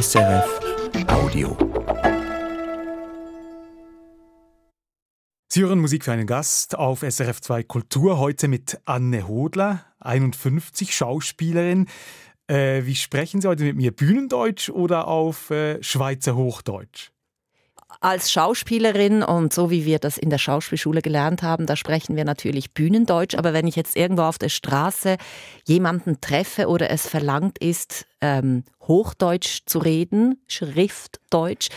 SRF Audio. Sie hören Musik für einen Gast auf SRF 2 Kultur heute mit Anne Hodler, 51, Schauspielerin. Äh, wie sprechen Sie heute mit mir? Bühnendeutsch oder auf äh, Schweizer Hochdeutsch? als Schauspielerin und so wie wir das in der Schauspielschule gelernt haben, da sprechen wir natürlich Bühnendeutsch. Aber wenn ich jetzt irgendwo auf der Straße jemanden treffe oder es verlangt ist, ähm, Hochdeutsch zu reden, Schriftdeutsch,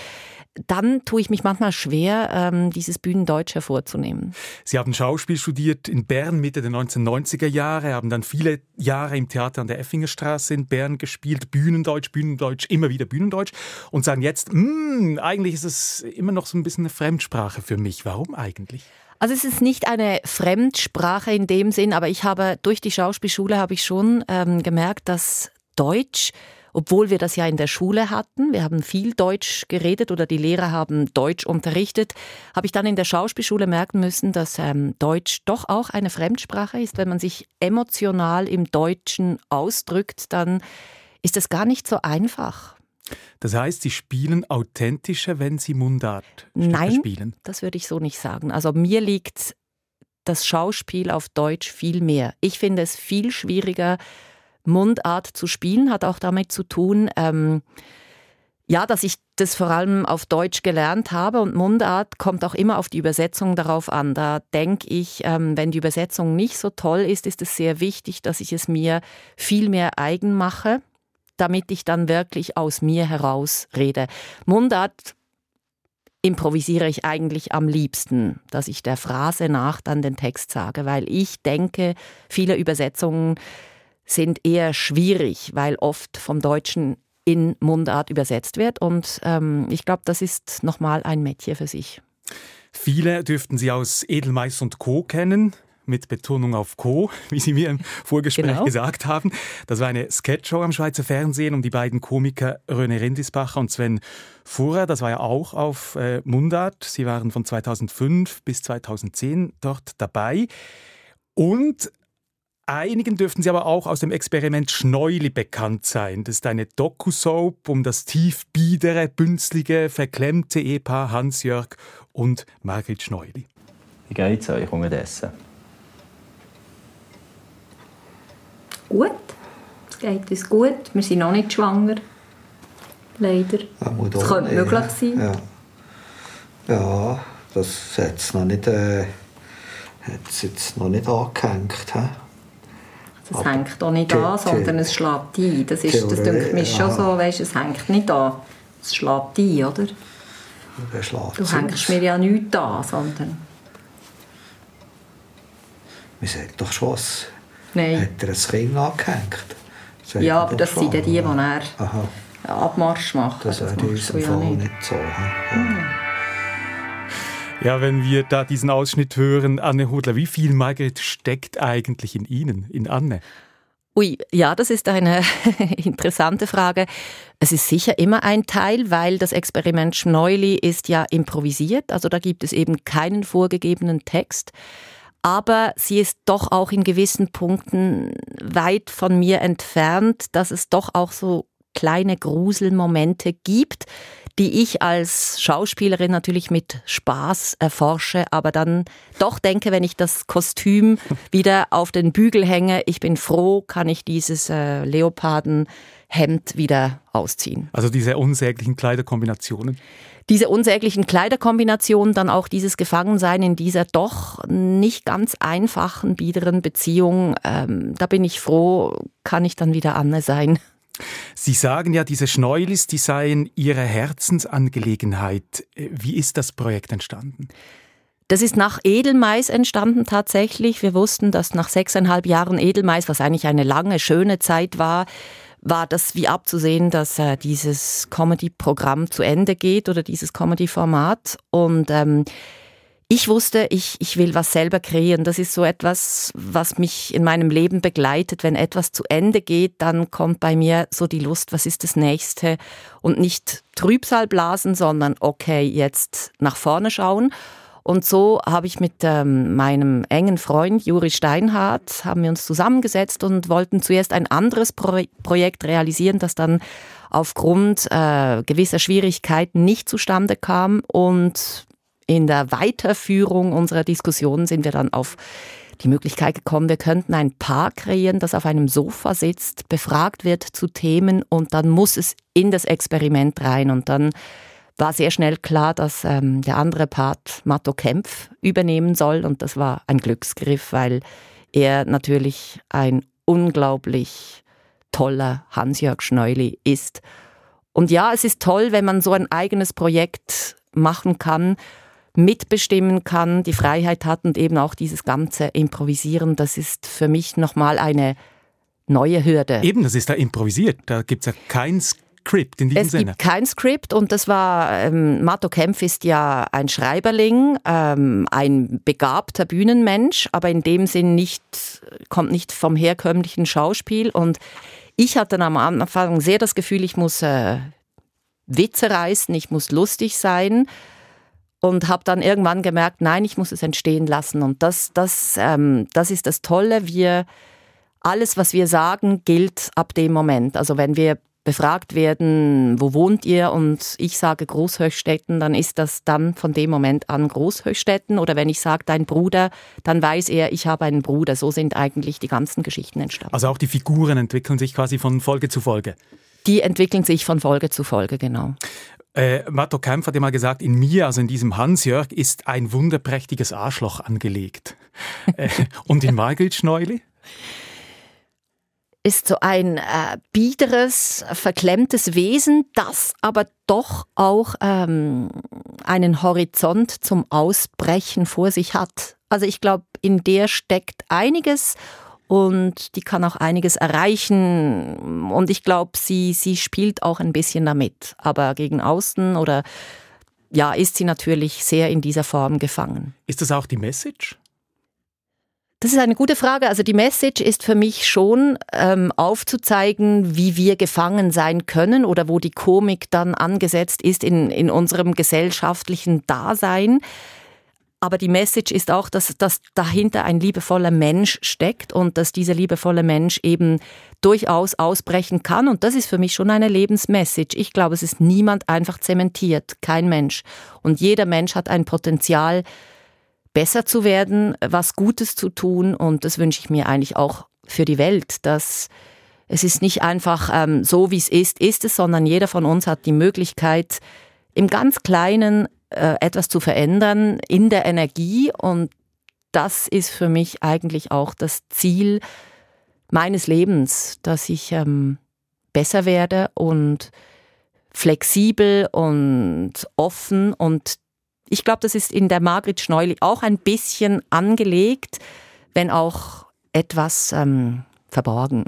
dann tue ich mich manchmal schwer, ähm, dieses Bühnendeutsch hervorzunehmen. Sie haben Schauspiel studiert in Bern Mitte der 1990er Jahre, haben dann viele Jahre im Theater an der Effingerstraße in Bern gespielt, Bühnendeutsch, Bühnendeutsch, immer wieder Bühnendeutsch und sagen jetzt, hm, eigentlich ist es immer noch so ein bisschen eine Fremdsprache für mich. Warum eigentlich? Also es ist nicht eine Fremdsprache in dem Sinn, aber ich habe durch die Schauspielschule habe ich schon ähm, gemerkt, dass Deutsch obwohl wir das ja in der Schule hatten, wir haben viel Deutsch geredet oder die Lehrer haben Deutsch unterrichtet, habe ich dann in der Schauspielschule merken müssen, dass ähm, Deutsch doch auch eine Fremdsprache ist. Wenn man sich emotional im Deutschen ausdrückt, dann ist es gar nicht so einfach. Das heißt, Sie spielen authentischer, wenn Sie Mundart Nein, spielen? das würde ich so nicht sagen. Also mir liegt das Schauspiel auf Deutsch viel mehr. Ich finde es viel schwieriger, Mundart zu spielen, hat auch damit zu tun, ähm, ja, dass ich das vor allem auf Deutsch gelernt habe und Mundart kommt auch immer auf die Übersetzung darauf an. Da denke ich, ähm, wenn die Übersetzung nicht so toll ist, ist es sehr wichtig, dass ich es mir viel mehr eigen mache, damit ich dann wirklich aus mir heraus rede. Mundart improvisiere ich eigentlich am liebsten, dass ich der Phrase nach dann den Text sage, weil ich denke, viele Übersetzungen sind eher schwierig, weil oft vom Deutschen in Mundart übersetzt wird. Und ähm, ich glaube, das ist nochmal ein Metier für sich. Viele dürften Sie aus Edelmeiss und Co. kennen mit Betonung auf Co., wie Sie mir im Vorgespräch genau. gesagt haben. Das war eine Sketchshow am Schweizer Fernsehen um die beiden Komiker René Rindisbacher und Sven Fuhrer. Das war ja auch auf äh, Mundart. Sie waren von 2005 bis 2010 dort dabei. Und Einigen dürften sie aber auch aus dem Experiment Schneuli bekannt sein. Das ist eine Doku-Soap um das tief biedere, bünzlige, verklemmte Ehepaar Hans-Jörg und Margrit Schneuli. Wie geht's euch unterdessen? Gut. Es geht uns gut. Wir sind noch nicht schwanger. Leider. Ja, das könnte möglich sein. Ja, ja das hat es noch nicht, äh, jetzt noch nicht angehängt. He? Es Aber hängt auch nicht an, sondern es schlägt ein. Das, ist, das denkt mir schon so, weißt, es hängt nicht an. Es schlägt ein, oder? Du hängst mir ja nichts an, sondern... Man sagt doch schon, Nein. hat er ein Kind angehängt. Ja, aber das sind die, die ja. er Abmarsch machen. Das, das wäre in unserem Fall ja nicht. nicht so. Ja. Hm. Ja, wenn wir da diesen Ausschnitt hören, Anne Hudler, wie viel Margret steckt eigentlich in Ihnen, in Anne? Ui, ja, das ist eine interessante Frage. Es ist sicher immer ein Teil, weil das Experiment Schneuli ist ja improvisiert, also da gibt es eben keinen vorgegebenen Text. Aber sie ist doch auch in gewissen Punkten weit von mir entfernt, dass es doch auch so kleine Gruselmomente gibt, die ich als Schauspielerin natürlich mit Spaß erforsche, aber dann doch denke, wenn ich das Kostüm wieder auf den Bügel hänge, ich bin froh, kann ich dieses äh, Leopardenhemd wieder ausziehen. Also diese unsäglichen Kleiderkombinationen? Diese unsäglichen Kleiderkombinationen, dann auch dieses Gefangensein in dieser doch nicht ganz einfachen, biederen Beziehung, ähm, da bin ich froh, kann ich dann wieder Anne sein. Sie sagen ja, diese Schneulis, die seien Ihre Herzensangelegenheit. Wie ist das Projekt entstanden? Das ist nach Edelmais entstanden tatsächlich. Wir wussten, dass nach sechseinhalb Jahren Edelmais, was eigentlich eine lange, schöne Zeit war, war das wie abzusehen, dass äh, dieses Comedy-Programm zu Ende geht oder dieses Comedy-Format. Und ähm, ich wusste, ich, ich will was selber kreieren. Das ist so etwas, was mich in meinem Leben begleitet. Wenn etwas zu Ende geht, dann kommt bei mir so die Lust, was ist das nächste? Und nicht Trübsal blasen, sondern okay, jetzt nach vorne schauen. Und so habe ich mit ähm, meinem engen Freund Juri Steinhardt, haben wir uns zusammengesetzt und wollten zuerst ein anderes Pro Projekt realisieren, das dann aufgrund äh, gewisser Schwierigkeiten nicht zustande kam. Und in der Weiterführung unserer Diskussion sind wir dann auf die Möglichkeit gekommen, wir könnten ein Paar kreieren, das auf einem Sofa sitzt, befragt wird zu Themen und dann muss es in das Experiment rein. Und dann war sehr schnell klar, dass ähm, der andere Part Matto Kempf übernehmen soll. Und das war ein Glücksgriff, weil er natürlich ein unglaublich toller Hans-Jörg Schneuli ist. Und ja, es ist toll, wenn man so ein eigenes Projekt machen kann, mitbestimmen kann, die Freiheit hat und eben auch dieses ganze Improvisieren. Das ist für mich nochmal eine neue Hürde. Eben, das ist da improvisiert. Da gibt es ja kein Skript in diesem es Sinne. Es gibt kein Skript und das war, ähm, Matto Kempf ist ja ein Schreiberling, ähm, ein begabter Bühnenmensch, aber in dem Sinn nicht, kommt nicht vom herkömmlichen Schauspiel und ich hatte am Anfang sehr das Gefühl, ich muss äh, Witze reißen, ich muss lustig sein und habe dann irgendwann gemerkt, nein, ich muss es entstehen lassen und das, das, ähm, das ist das Tolle, wir alles, was wir sagen, gilt ab dem Moment. Also wenn wir befragt werden, wo wohnt ihr und ich sage Großhöchstetten, dann ist das dann von dem Moment an Großhöchstetten oder wenn ich sage dein Bruder, dann weiß er, ich habe einen Bruder. So sind eigentlich die ganzen Geschichten entstanden. Also auch die Figuren entwickeln sich quasi von Folge zu Folge. Die entwickeln sich von Folge zu Folge, genau. Äh, Matto Kempf hat ja mal gesagt, in mir, also in diesem Hans-Jörg, ist ein wunderprächtiges Arschloch angelegt. äh, und in Margit Schneuli? ist so ein äh, biederes, verklemmtes Wesen, das aber doch auch ähm, einen Horizont zum Ausbrechen vor sich hat. Also ich glaube, in der steckt einiges und die kann auch einiges erreichen. Und ich glaube, sie, sie spielt auch ein bisschen damit. Aber gegen außen oder ja, ist sie natürlich sehr in dieser Form gefangen. Ist das auch die Message? Das ist eine gute Frage. Also die Message ist für mich schon ähm, aufzuzeigen, wie wir gefangen sein können oder wo die Komik dann angesetzt ist in, in unserem gesellschaftlichen Dasein. Aber die Message ist auch, dass, dass dahinter ein liebevoller Mensch steckt und dass dieser liebevolle Mensch eben durchaus ausbrechen kann. Und das ist für mich schon eine Lebensmessage. Ich glaube, es ist niemand einfach zementiert, kein Mensch. Und jeder Mensch hat ein Potenzial, besser zu werden, was Gutes zu tun. Und das wünsche ich mir eigentlich auch für die Welt, dass es ist nicht einfach ähm, so, wie es ist, ist es, sondern jeder von uns hat die Möglichkeit, im ganz Kleinen äh, etwas zu verändern in der Energie. Und das ist für mich eigentlich auch das Ziel meines Lebens, dass ich ähm, besser werde und flexibel und offen und ich glaube, das ist in der Margrit Schneuli auch ein bisschen angelegt, wenn auch etwas ähm, verborgen.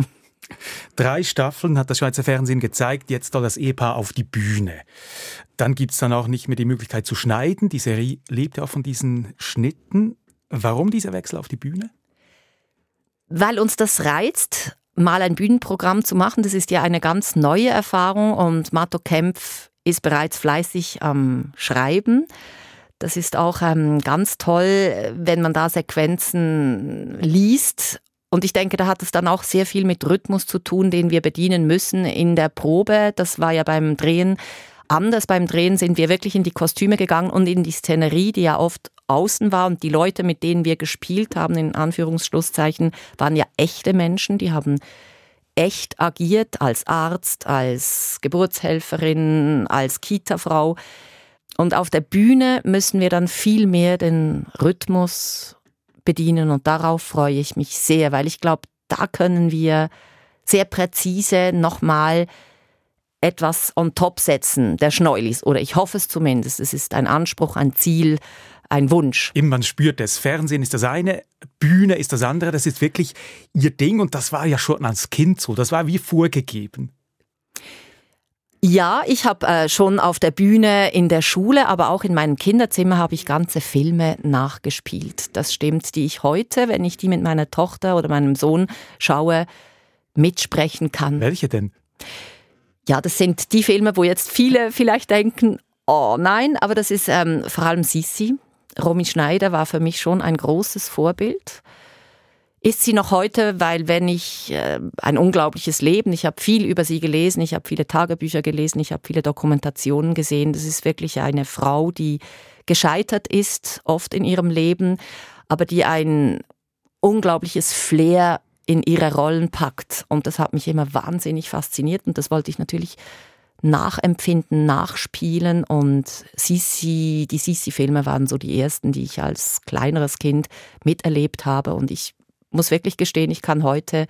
Drei Staffeln hat das Schweizer Fernsehen gezeigt, jetzt soll das Ehepaar auf die Bühne. Dann gibt es dann auch nicht mehr die Möglichkeit zu schneiden. Die Serie lebt ja auch von diesen Schnitten. Warum dieser Wechsel auf die Bühne? Weil uns das reizt, mal ein Bühnenprogramm zu machen. Das ist ja eine ganz neue Erfahrung und Mato Kempf ist bereits fleißig am Schreiben. Das ist auch ähm, ganz toll, wenn man da Sequenzen liest. Und ich denke, da hat es dann auch sehr viel mit Rhythmus zu tun, den wir bedienen müssen in der Probe. Das war ja beim Drehen anders. Beim Drehen sind wir wirklich in die Kostüme gegangen und in die Szenerie, die ja oft außen war. Und die Leute, mit denen wir gespielt haben, in Anführungsschlusszeichen, waren ja echte Menschen. Die haben echt agiert als Arzt, als Geburtshelferin, als Kita-Frau. Und auf der Bühne müssen wir dann viel mehr den Rhythmus bedienen und darauf freue ich mich sehr, weil ich glaube, da können wir sehr präzise nochmal etwas on top setzen, der Schneulis. Oder ich hoffe es zumindest. Es ist ein Anspruch, ein Ziel, ein Wunsch. Eben, man spürt es. Fernsehen ist das eine, Bühne ist das andere. Das ist wirklich ihr Ding und das war ja schon als Kind so. Das war wie vorgegeben. Ja, ich habe äh, schon auf der Bühne in der Schule, aber auch in meinem Kinderzimmer habe ich ganze Filme nachgespielt. Das stimmt, die ich heute, wenn ich die mit meiner Tochter oder meinem Sohn schaue, mitsprechen kann. Welche denn? Ja, das sind die Filme, wo jetzt viele vielleicht denken, oh nein, aber das ist ähm, vor allem Sissi. Romy Schneider war für mich schon ein großes Vorbild ist sie noch heute, weil wenn ich äh, ein unglaubliches Leben, ich habe viel über sie gelesen, ich habe viele Tagebücher gelesen, ich habe viele Dokumentationen gesehen. Das ist wirklich eine Frau, die gescheitert ist, oft in ihrem Leben, aber die ein unglaubliches Flair in ihre Rollen packt. Und das hat mich immer wahnsinnig fasziniert und das wollte ich natürlich nachempfinden, nachspielen und Sisi, die Sisi-Filme waren so die ersten, die ich als kleineres Kind miterlebt habe und ich muss wirklich gestehen, ich kann heute.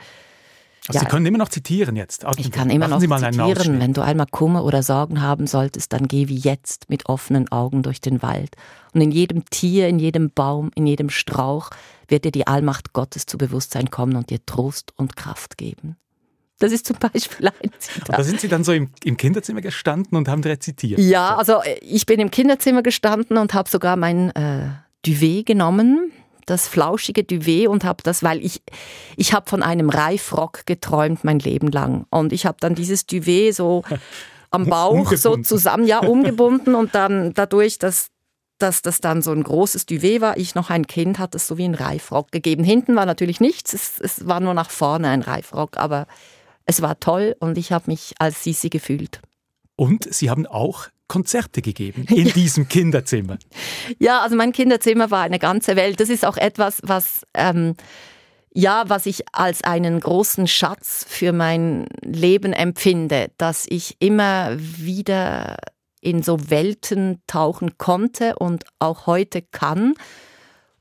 Also ja, Sie können immer noch zitieren jetzt. Ich kann immer noch zitieren. Wenn du einmal Kummer oder Sorgen haben solltest, dann geh wie jetzt mit offenen Augen durch den Wald. Und in jedem Tier, in jedem Baum, in jedem Strauch wird dir die Allmacht Gottes zu Bewusstsein kommen und dir Trost und Kraft geben. Das ist zum Beispiel ein Zitat. Da sind Sie dann so im, im, Kinderzimmer gestanden und haben rezitiert? Ja, also äh, ich bin im Kinderzimmer gestanden und habe sogar mein äh, Duvet genommen das flauschige Duvet und habe das, weil ich, ich habe von einem Reifrock geträumt mein Leben lang. Und ich habe dann dieses Duvet so am Bauch so zusammen, ja, umgebunden und dann dadurch, dass, dass das dann so ein großes Duvet war, ich noch ein Kind, hat es so wie ein Reifrock gegeben. Hinten war natürlich nichts, es, es war nur nach vorne ein Reifrock, aber es war toll und ich habe mich als Sisi gefühlt. Und Sie haben auch Konzerte gegeben in diesem Kinderzimmer. Ja, also mein Kinderzimmer war eine ganze Welt. Das ist auch etwas, was ähm, ja, was ich als einen großen Schatz für mein Leben empfinde, dass ich immer wieder in so Welten tauchen konnte und auch heute kann.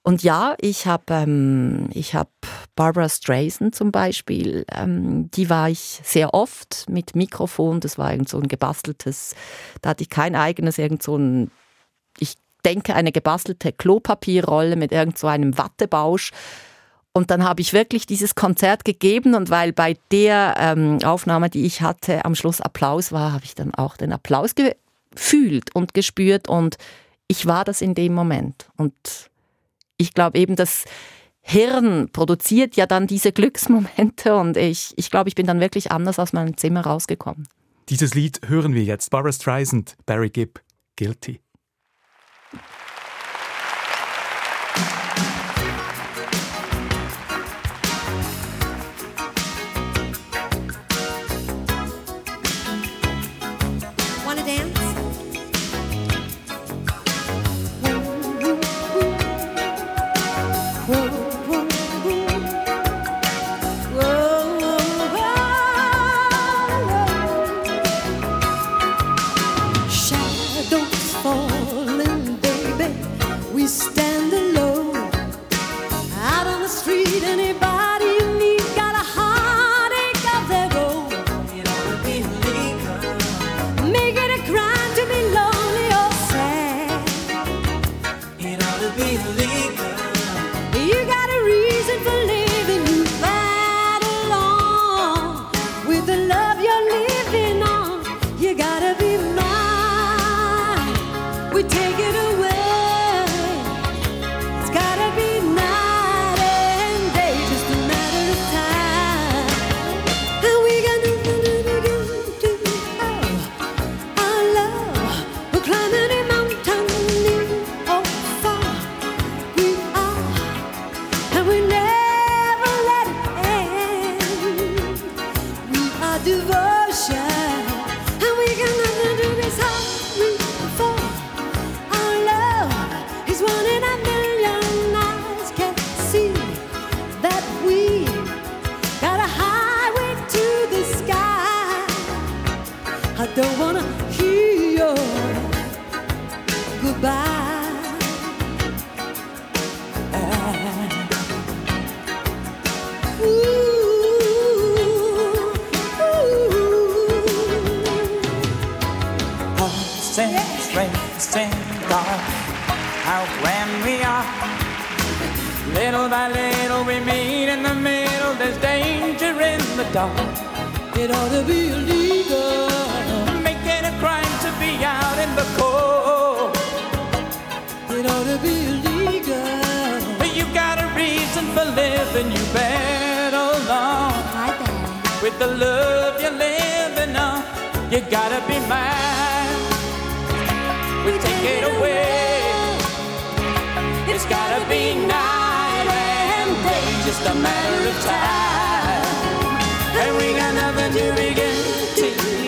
Und ja, ich habe ähm, hab Barbara Streisand zum Beispiel, ähm, die war ich sehr oft mit Mikrofon, das war irgend so ein gebasteltes, da hatte ich kein eigenes, irgend so ein, ich denke eine gebastelte Klopapierrolle mit irgend so einem Wattebausch. Und dann habe ich wirklich dieses Konzert gegeben und weil bei der ähm, Aufnahme, die ich hatte, am Schluss Applaus war, habe ich dann auch den Applaus gefühlt und gespürt und ich war das in dem Moment. Und ich glaube eben, das Hirn produziert ja dann diese Glücksmomente und ich, ich glaube, ich bin dann wirklich anders aus meinem Zimmer rausgekommen. Dieses Lied hören wir jetzt. Barbara Streisand, Barry Gibb, Guilty.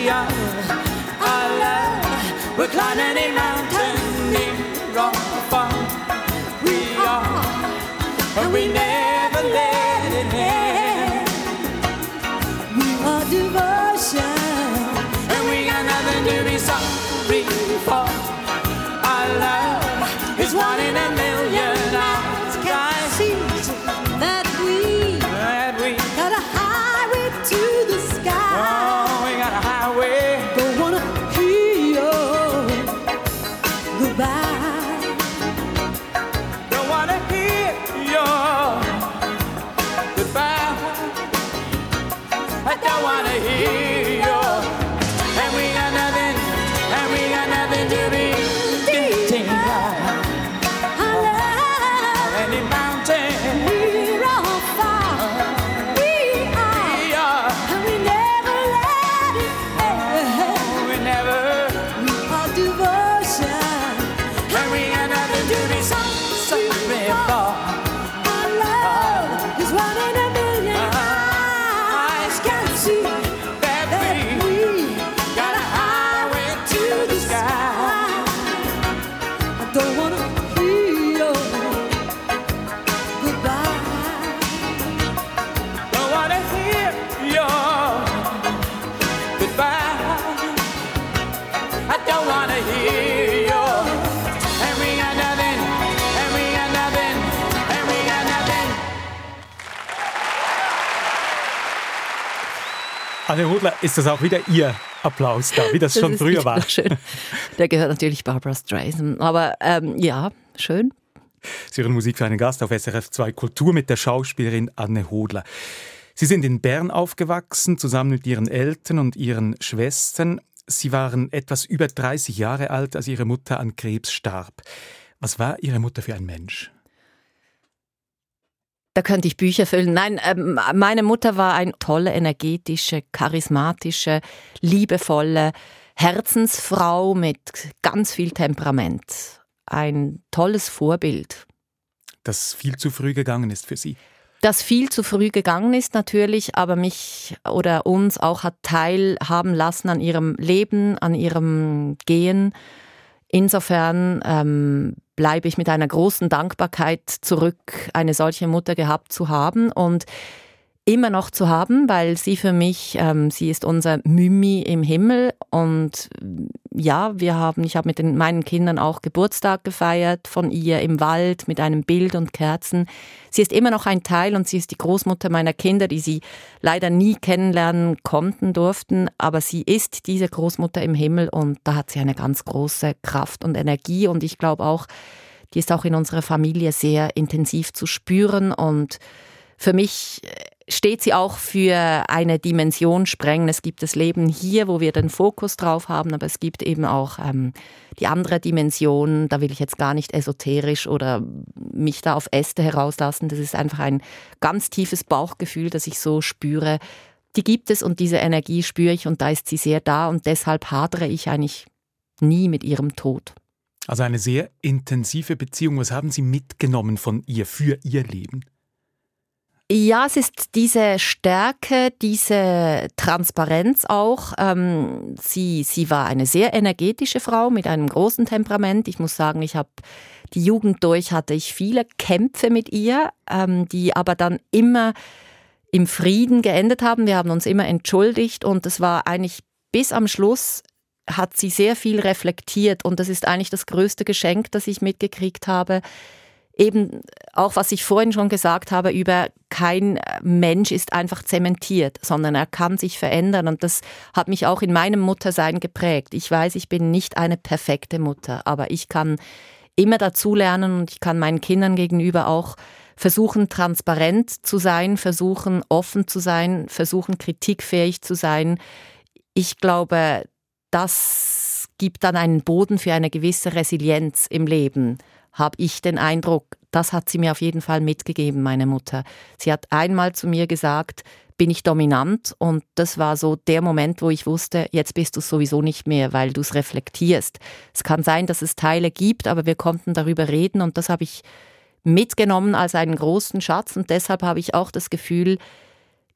To our love. We're climbing a Hodler, ist das auch wieder Ihr Applaus da, wie das, das schon früher war? Schön. Der gehört natürlich Barbara Streisand. Aber ähm, ja, schön. Sie hören Musik für einen Gast auf SRF 2 Kultur mit der Schauspielerin Anne Hodler. Sie sind in Bern aufgewachsen, zusammen mit Ihren Eltern und Ihren Schwestern. Sie waren etwas über 30 Jahre alt, als Ihre Mutter an Krebs starb. Was war Ihre Mutter für ein Mensch? Da könnte ich Bücher füllen. Nein, ähm, meine Mutter war eine tolle, energetische, charismatische, liebevolle Herzensfrau mit ganz viel Temperament. Ein tolles Vorbild. Das viel zu früh gegangen ist für Sie. Das viel zu früh gegangen ist natürlich, aber mich oder uns auch hat teilhaben lassen an ihrem Leben, an ihrem Gehen. Insofern ähm, bleibe ich mit einer großen Dankbarkeit zurück, eine solche Mutter gehabt zu haben. Und immer noch zu haben, weil sie für mich, ähm, sie ist unser Mimi im Himmel. Und ja, wir haben, ich habe mit den, meinen Kindern auch Geburtstag gefeiert von ihr im Wald mit einem Bild und Kerzen. Sie ist immer noch ein Teil und sie ist die Großmutter meiner Kinder, die sie leider nie kennenlernen konnten, durften, aber sie ist diese Großmutter im Himmel und da hat sie eine ganz große Kraft und Energie. Und ich glaube auch, die ist auch in unserer Familie sehr intensiv zu spüren. Und für mich steht sie auch für eine Dimension sprengen. Es gibt das Leben hier, wo wir den Fokus drauf haben, aber es gibt eben auch ähm, die andere Dimension. Da will ich jetzt gar nicht esoterisch oder mich da auf Äste herauslassen. Das ist einfach ein ganz tiefes Bauchgefühl, das ich so spüre. Die gibt es und diese Energie spüre ich und da ist sie sehr da und deshalb hadere ich eigentlich nie mit ihrem Tod. Also eine sehr intensive Beziehung. Was haben Sie mitgenommen von ihr für Ihr Leben? Ja, es ist diese Stärke, diese Transparenz auch. Ähm, sie, sie war eine sehr energetische Frau mit einem großen Temperament. Ich muss sagen, ich habe die Jugend durch, hatte ich viele Kämpfe mit ihr, ähm, die aber dann immer im Frieden geendet haben. Wir haben uns immer entschuldigt und es war eigentlich bis am Schluss hat sie sehr viel reflektiert und das ist eigentlich das größte Geschenk, das ich mitgekriegt habe eben auch was ich vorhin schon gesagt habe über kein Mensch ist einfach zementiert, sondern er kann sich verändern und das hat mich auch in meinem Muttersein geprägt. Ich weiß, ich bin nicht eine perfekte Mutter, aber ich kann immer dazulernen und ich kann meinen Kindern gegenüber auch versuchen, transparent zu sein, versuchen, offen zu sein, versuchen, kritikfähig zu sein. Ich glaube, das gibt dann einen Boden für eine gewisse Resilienz im Leben habe ich den Eindruck, das hat sie mir auf jeden Fall mitgegeben, meine Mutter. Sie hat einmal zu mir gesagt, bin ich dominant und das war so der Moment, wo ich wusste, jetzt bist du sowieso nicht mehr, weil du es reflektierst. Es kann sein, dass es Teile gibt, aber wir konnten darüber reden und das habe ich mitgenommen als einen großen Schatz und deshalb habe ich auch das Gefühl,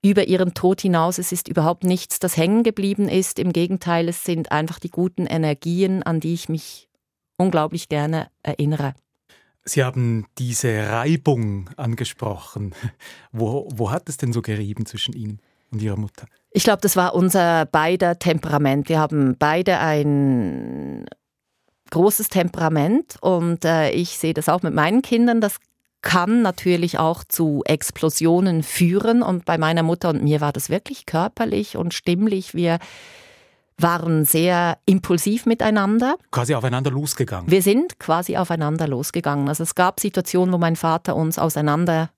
über ihren Tod hinaus, es ist überhaupt nichts, das hängen geblieben ist. Im Gegenteil, es sind einfach die guten Energien, an die ich mich unglaublich gerne erinnere. Sie haben diese Reibung angesprochen. Wo, wo hat es denn so gerieben zwischen Ihnen und Ihrer Mutter? Ich glaube, das war unser beider Temperament. Wir haben beide ein großes Temperament und äh, ich sehe das auch mit meinen Kindern. Das kann natürlich auch zu Explosionen führen und bei meiner Mutter und mir war das wirklich körperlich und stimmlich. Wir waren sehr impulsiv miteinander. Quasi aufeinander losgegangen. Wir sind quasi aufeinander losgegangen. Also es gab Situationen, wo mein Vater uns auseinander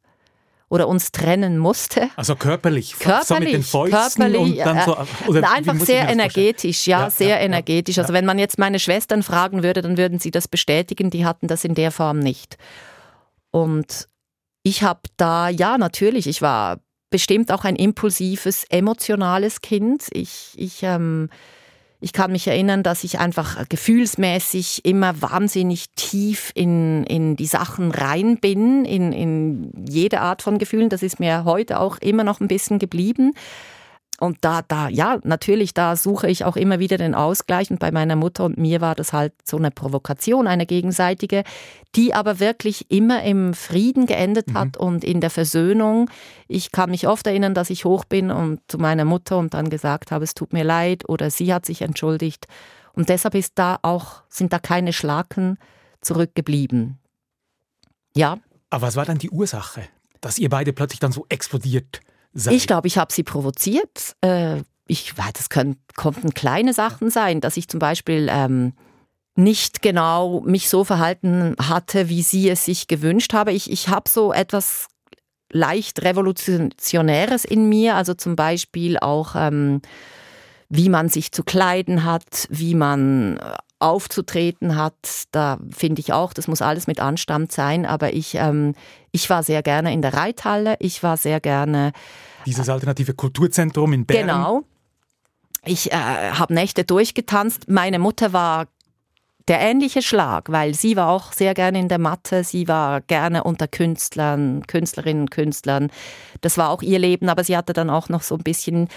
oder uns trennen musste. Also körperlich, körperlich so mit den Fäusten körperlich, und dann so, oder einfach sehr energetisch, ja, ja, sehr ja, energetisch. Also wenn man jetzt meine Schwestern fragen würde, dann würden sie das bestätigen, die hatten das in der Form nicht. Und ich habe da, ja, natürlich, ich war bestimmt auch ein impulsives, emotionales Kind. Ich, ich, ähm, ich kann mich erinnern, dass ich einfach gefühlsmäßig immer wahnsinnig tief in, in die Sachen rein bin, in, in jede Art von Gefühlen. Das ist mir heute auch immer noch ein bisschen geblieben. Und da, da, ja, natürlich, da suche ich auch immer wieder den Ausgleich. Und bei meiner Mutter und mir war das halt so eine Provokation, eine gegenseitige, die aber wirklich immer im Frieden geendet mhm. hat und in der Versöhnung. Ich kann mich oft erinnern, dass ich hoch bin und zu meiner Mutter und dann gesagt habe, es tut mir leid oder sie hat sich entschuldigt. Und deshalb ist da auch, sind da keine Schlacken zurückgeblieben. Ja. Aber was war dann die Ursache, dass ihr beide plötzlich dann so explodiert? Sein? Ich glaube, ich habe sie provoziert. Äh, ich weiß, das können, konnten kleine Sachen sein, dass ich zum Beispiel ähm, nicht genau mich so verhalten hatte, wie sie es sich gewünscht habe. Ich, ich habe so etwas leicht Revolutionäres in mir, also zum Beispiel auch, ähm, wie man sich zu kleiden hat, wie man aufzutreten hat. Da finde ich auch, das muss alles mit Anstand sein. Aber ich, ähm, ich war sehr gerne in der Reithalle. Ich war sehr gerne. Dieses alternative Kulturzentrum in Bern. Genau. Ich äh, habe Nächte durchgetanzt. Meine Mutter war der ähnliche Schlag, weil sie war auch sehr gerne in der Matte, sie war gerne unter Künstlern, Künstlerinnen, Künstlern. Das war auch ihr Leben, aber sie hatte dann auch noch so ein bisschen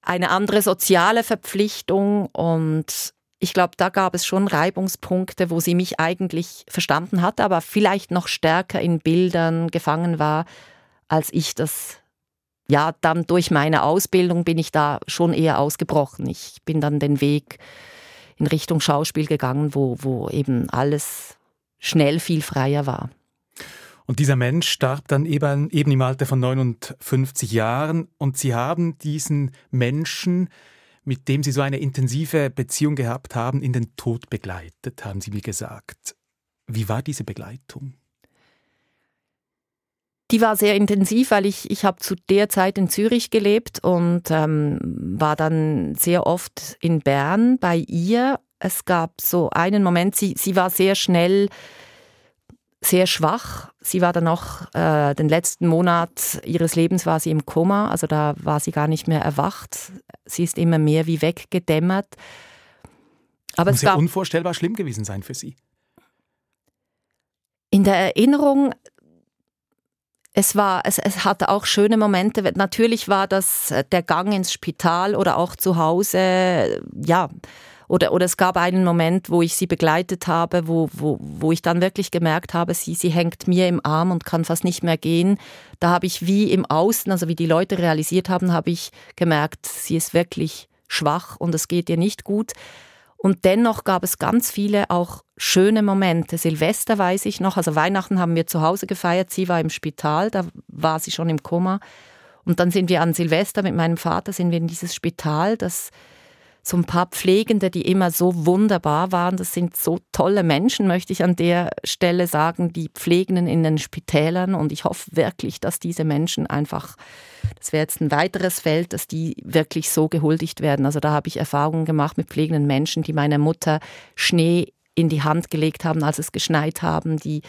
eine andere soziale Verpflichtung und ich glaube, da gab es schon Reibungspunkte, wo sie mich eigentlich verstanden hat, aber vielleicht noch stärker in Bildern gefangen war, als ich das. Ja, dann durch meine Ausbildung bin ich da schon eher ausgebrochen. Ich bin dann den Weg in Richtung Schauspiel gegangen, wo, wo eben alles schnell viel freier war. Und dieser Mensch starb dann eben, eben im Alter von 59 Jahren und Sie haben diesen Menschen mit dem Sie so eine intensive Beziehung gehabt haben, in den Tod begleitet, haben Sie mir gesagt. Wie war diese Begleitung? Die war sehr intensiv, weil ich, ich habe zu der Zeit in Zürich gelebt und ähm, war dann sehr oft in Bern bei ihr. Es gab so einen Moment, sie, sie war sehr schnell sehr schwach. Sie war dann noch äh, den letzten Monat ihres Lebens war sie im Koma, also da war sie gar nicht mehr erwacht. Sie ist immer mehr wie weggedämmert. Aber Muss es ja unvorstellbar schlimm gewesen sein für Sie. In der Erinnerung, es war, es, es hatte auch schöne Momente. Natürlich war das der Gang ins Spital oder auch zu Hause, ja, oder, oder es gab einen Moment, wo ich sie begleitet habe, wo, wo, wo ich dann wirklich gemerkt habe, sie, sie hängt mir im Arm und kann fast nicht mehr gehen. Da habe ich wie im Außen, also wie die Leute realisiert haben, habe ich gemerkt, sie ist wirklich schwach und es geht ihr nicht gut. Und dennoch gab es ganz viele auch schöne Momente. Silvester weiß ich noch, also Weihnachten haben wir zu Hause gefeiert, sie war im Spital, da war sie schon im Koma. Und dann sind wir an Silvester mit meinem Vater, sind wir in dieses Spital, das so ein paar Pflegende, die immer so wunderbar waren. Das sind so tolle Menschen, möchte ich an der Stelle sagen, die Pflegenden in den Spitälern. Und ich hoffe wirklich, dass diese Menschen einfach, das wäre jetzt ein weiteres Feld, dass die wirklich so gehuldigt werden. Also da habe ich Erfahrungen gemacht mit pflegenden Menschen, die meiner Mutter Schnee in die Hand gelegt haben, als es geschneit haben, die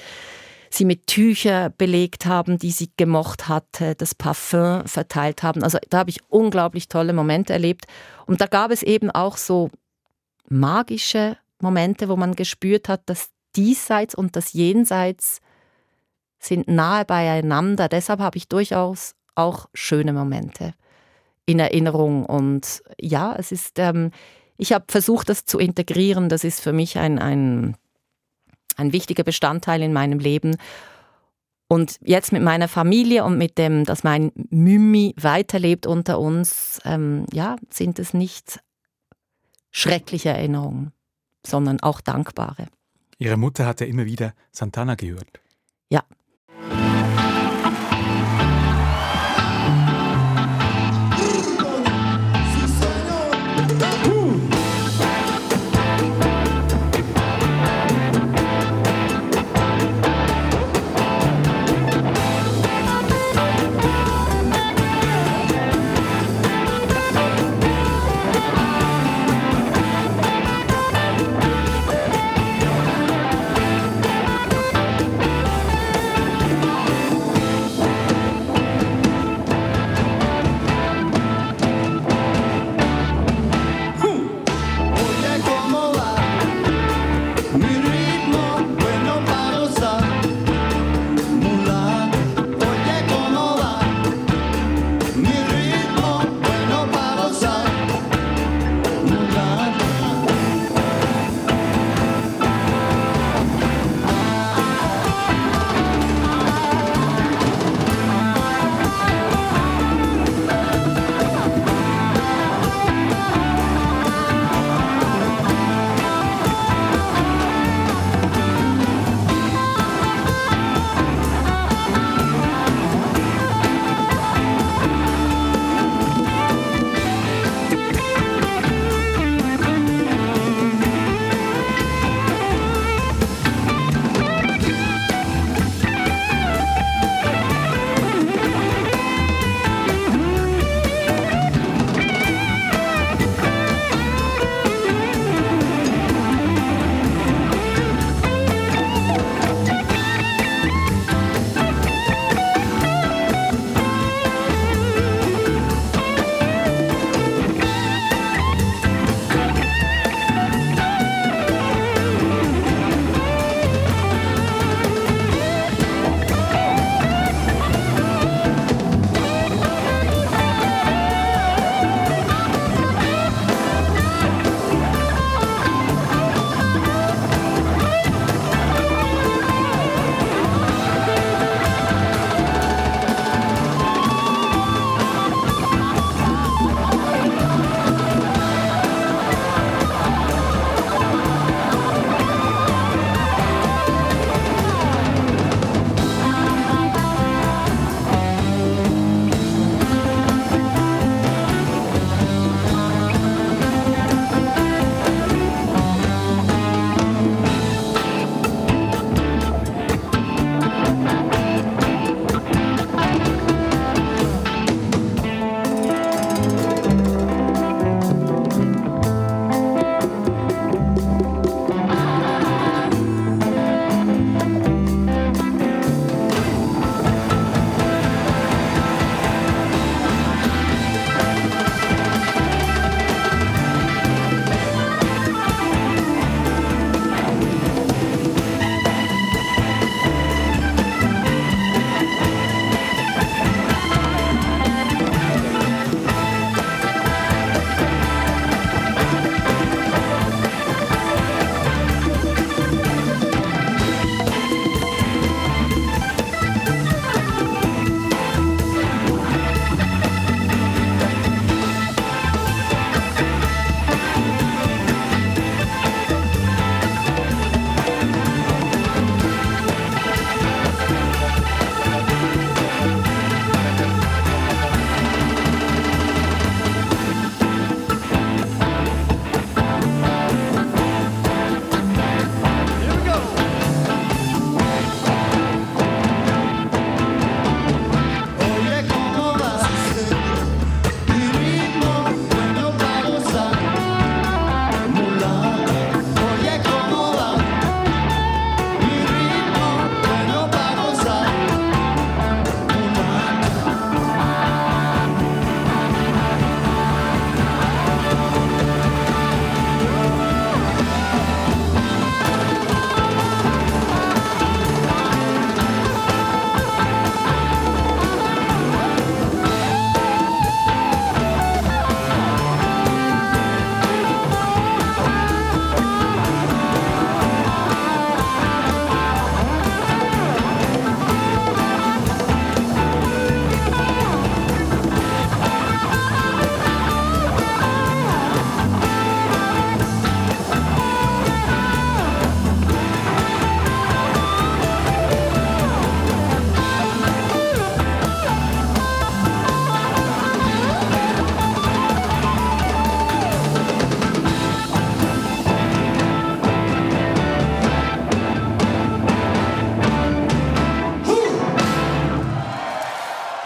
sie mit Tücher belegt haben, die sie gemocht hatte, das Parfüm verteilt haben. Also da habe ich unglaublich tolle Momente erlebt. Und da gab es eben auch so magische Momente, wo man gespürt hat, dass diesseits und das jenseits sind nahe beieinander. Deshalb habe ich durchaus auch schöne Momente in Erinnerung. Und ja, es ist, ähm, ich habe versucht, das zu integrieren. Das ist für mich ein, ein, ein wichtiger Bestandteil in meinem Leben. Und jetzt mit meiner Familie und mit dem, dass mein Mimi weiterlebt unter uns, ähm, ja, sind es nicht schreckliche Erinnerungen, sondern auch dankbare. Ihre Mutter hatte immer wieder Santana gehört. Ja,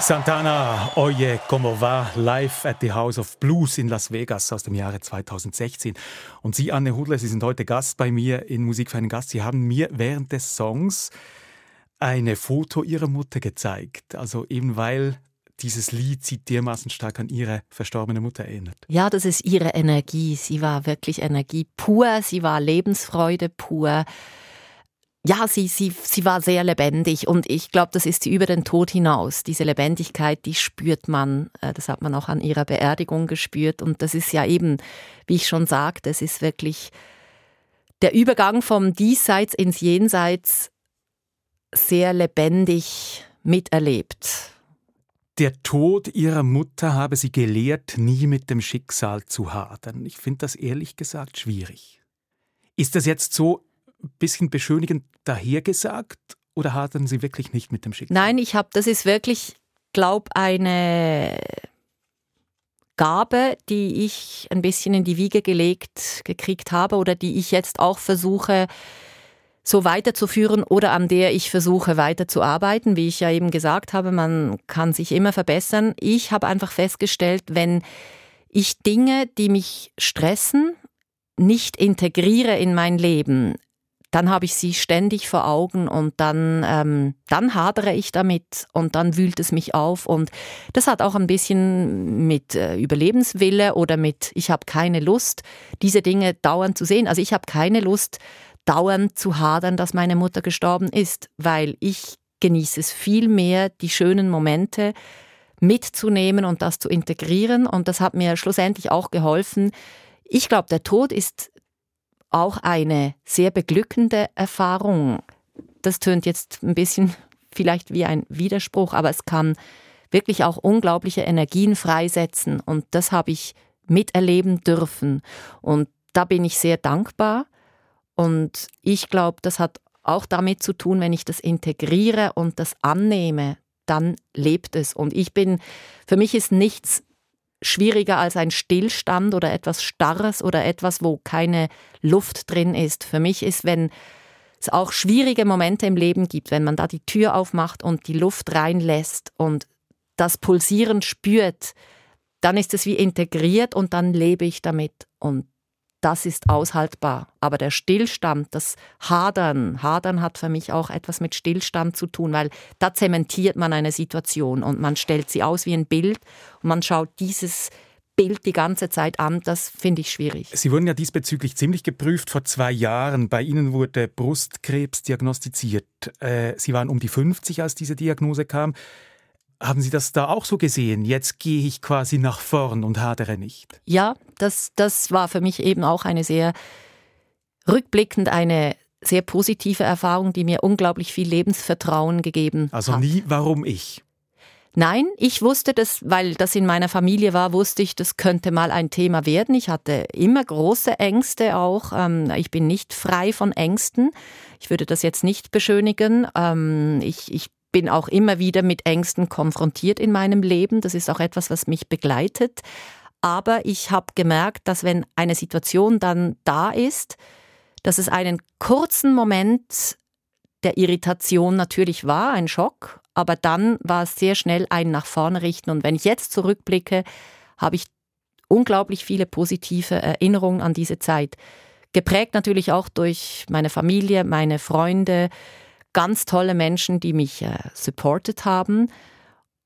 Santana, Oye, como va, live at the House of Blues in Las Vegas aus dem Jahre 2016. Und Sie, Anne Hudler, Sie sind heute Gast bei mir in Musik für einen Gast. Sie haben mir während des Songs eine Foto Ihrer Mutter gezeigt. Also eben weil dieses Lied Sie dermaßen stark an Ihre verstorbene Mutter erinnert. Ja, das ist ihre Energie. Sie war wirklich Energie pur. Sie war Lebensfreude pur ja, sie, sie, sie war sehr lebendig und ich glaube, das ist sie über den Tod hinaus. Diese Lebendigkeit, die spürt man, äh, das hat man auch an ihrer Beerdigung gespürt und das ist ja eben, wie ich schon sagte, es ist wirklich der Übergang vom Diesseits ins Jenseits sehr lebendig miterlebt. Der Tod ihrer Mutter habe sie gelehrt, nie mit dem Schicksal zu hadern. Ich finde das ehrlich gesagt schwierig. Ist das jetzt so bisschen beschönigend dahergesagt oder hadern Sie wirklich nicht mit dem Schicksal? Nein, ich habe, das ist wirklich, glaube eine Gabe, die ich ein bisschen in die Wiege gelegt gekriegt habe oder die ich jetzt auch versuche so weiterzuführen oder an der ich versuche weiterzuarbeiten. Wie ich ja eben gesagt habe, man kann sich immer verbessern. Ich habe einfach festgestellt, wenn ich Dinge, die mich stressen, nicht integriere in mein Leben, dann habe ich sie ständig vor Augen und dann, ähm, dann hadere ich damit und dann wühlt es mich auf. Und das hat auch ein bisschen mit äh, Überlebenswille oder mit, ich habe keine Lust, diese Dinge dauernd zu sehen. Also ich habe keine Lust, dauernd zu hadern, dass meine Mutter gestorben ist, weil ich genieße es viel mehr, die schönen Momente mitzunehmen und das zu integrieren. Und das hat mir schlussendlich auch geholfen. Ich glaube, der Tod ist auch eine sehr beglückende Erfahrung. Das tönt jetzt ein bisschen vielleicht wie ein Widerspruch, aber es kann wirklich auch unglaubliche Energien freisetzen und das habe ich miterleben dürfen und da bin ich sehr dankbar und ich glaube, das hat auch damit zu tun, wenn ich das integriere und das annehme, dann lebt es und ich bin für mich ist nichts schwieriger als ein Stillstand oder etwas Starres oder etwas, wo keine Luft drin ist. Für mich ist, wenn es auch schwierige Momente im Leben gibt, wenn man da die Tür aufmacht und die Luft reinlässt und das Pulsieren spürt, dann ist es wie integriert und dann lebe ich damit. Und das ist aushaltbar. Aber der Stillstand, das Hadern, Hadern hat für mich auch etwas mit Stillstand zu tun, weil da zementiert man eine Situation und man stellt sie aus wie ein Bild und man schaut dieses Bild die ganze Zeit an, das finde ich schwierig. Sie wurden ja diesbezüglich ziemlich geprüft vor zwei Jahren. Bei Ihnen wurde Brustkrebs diagnostiziert. Äh, Sie waren um die 50, als diese Diagnose kam. Haben Sie das da auch so gesehen? Jetzt gehe ich quasi nach vorn und hadere nicht. Ja, das, das war für mich eben auch eine sehr rückblickend eine sehr positive Erfahrung, die mir unglaublich viel Lebensvertrauen gegeben also hat. Also nie, warum ich? Nein, ich wusste das, weil das in meiner Familie war, wusste ich, das könnte mal ein Thema werden. Ich hatte immer große Ängste auch. Ähm, ich bin nicht frei von Ängsten. Ich würde das jetzt nicht beschönigen. Ähm, ich, ich bin auch immer wieder mit Ängsten konfrontiert in meinem Leben. Das ist auch etwas, was mich begleitet. Aber ich habe gemerkt, dass wenn eine Situation dann da ist, dass es einen kurzen Moment der Irritation natürlich war, ein Schock, aber dann war es sehr schnell ein nach vorne richten. Und wenn ich jetzt zurückblicke, habe ich unglaublich viele positive Erinnerungen an diese Zeit. Geprägt natürlich auch durch meine Familie, meine Freunde, ganz tolle Menschen, die mich äh, supportet haben.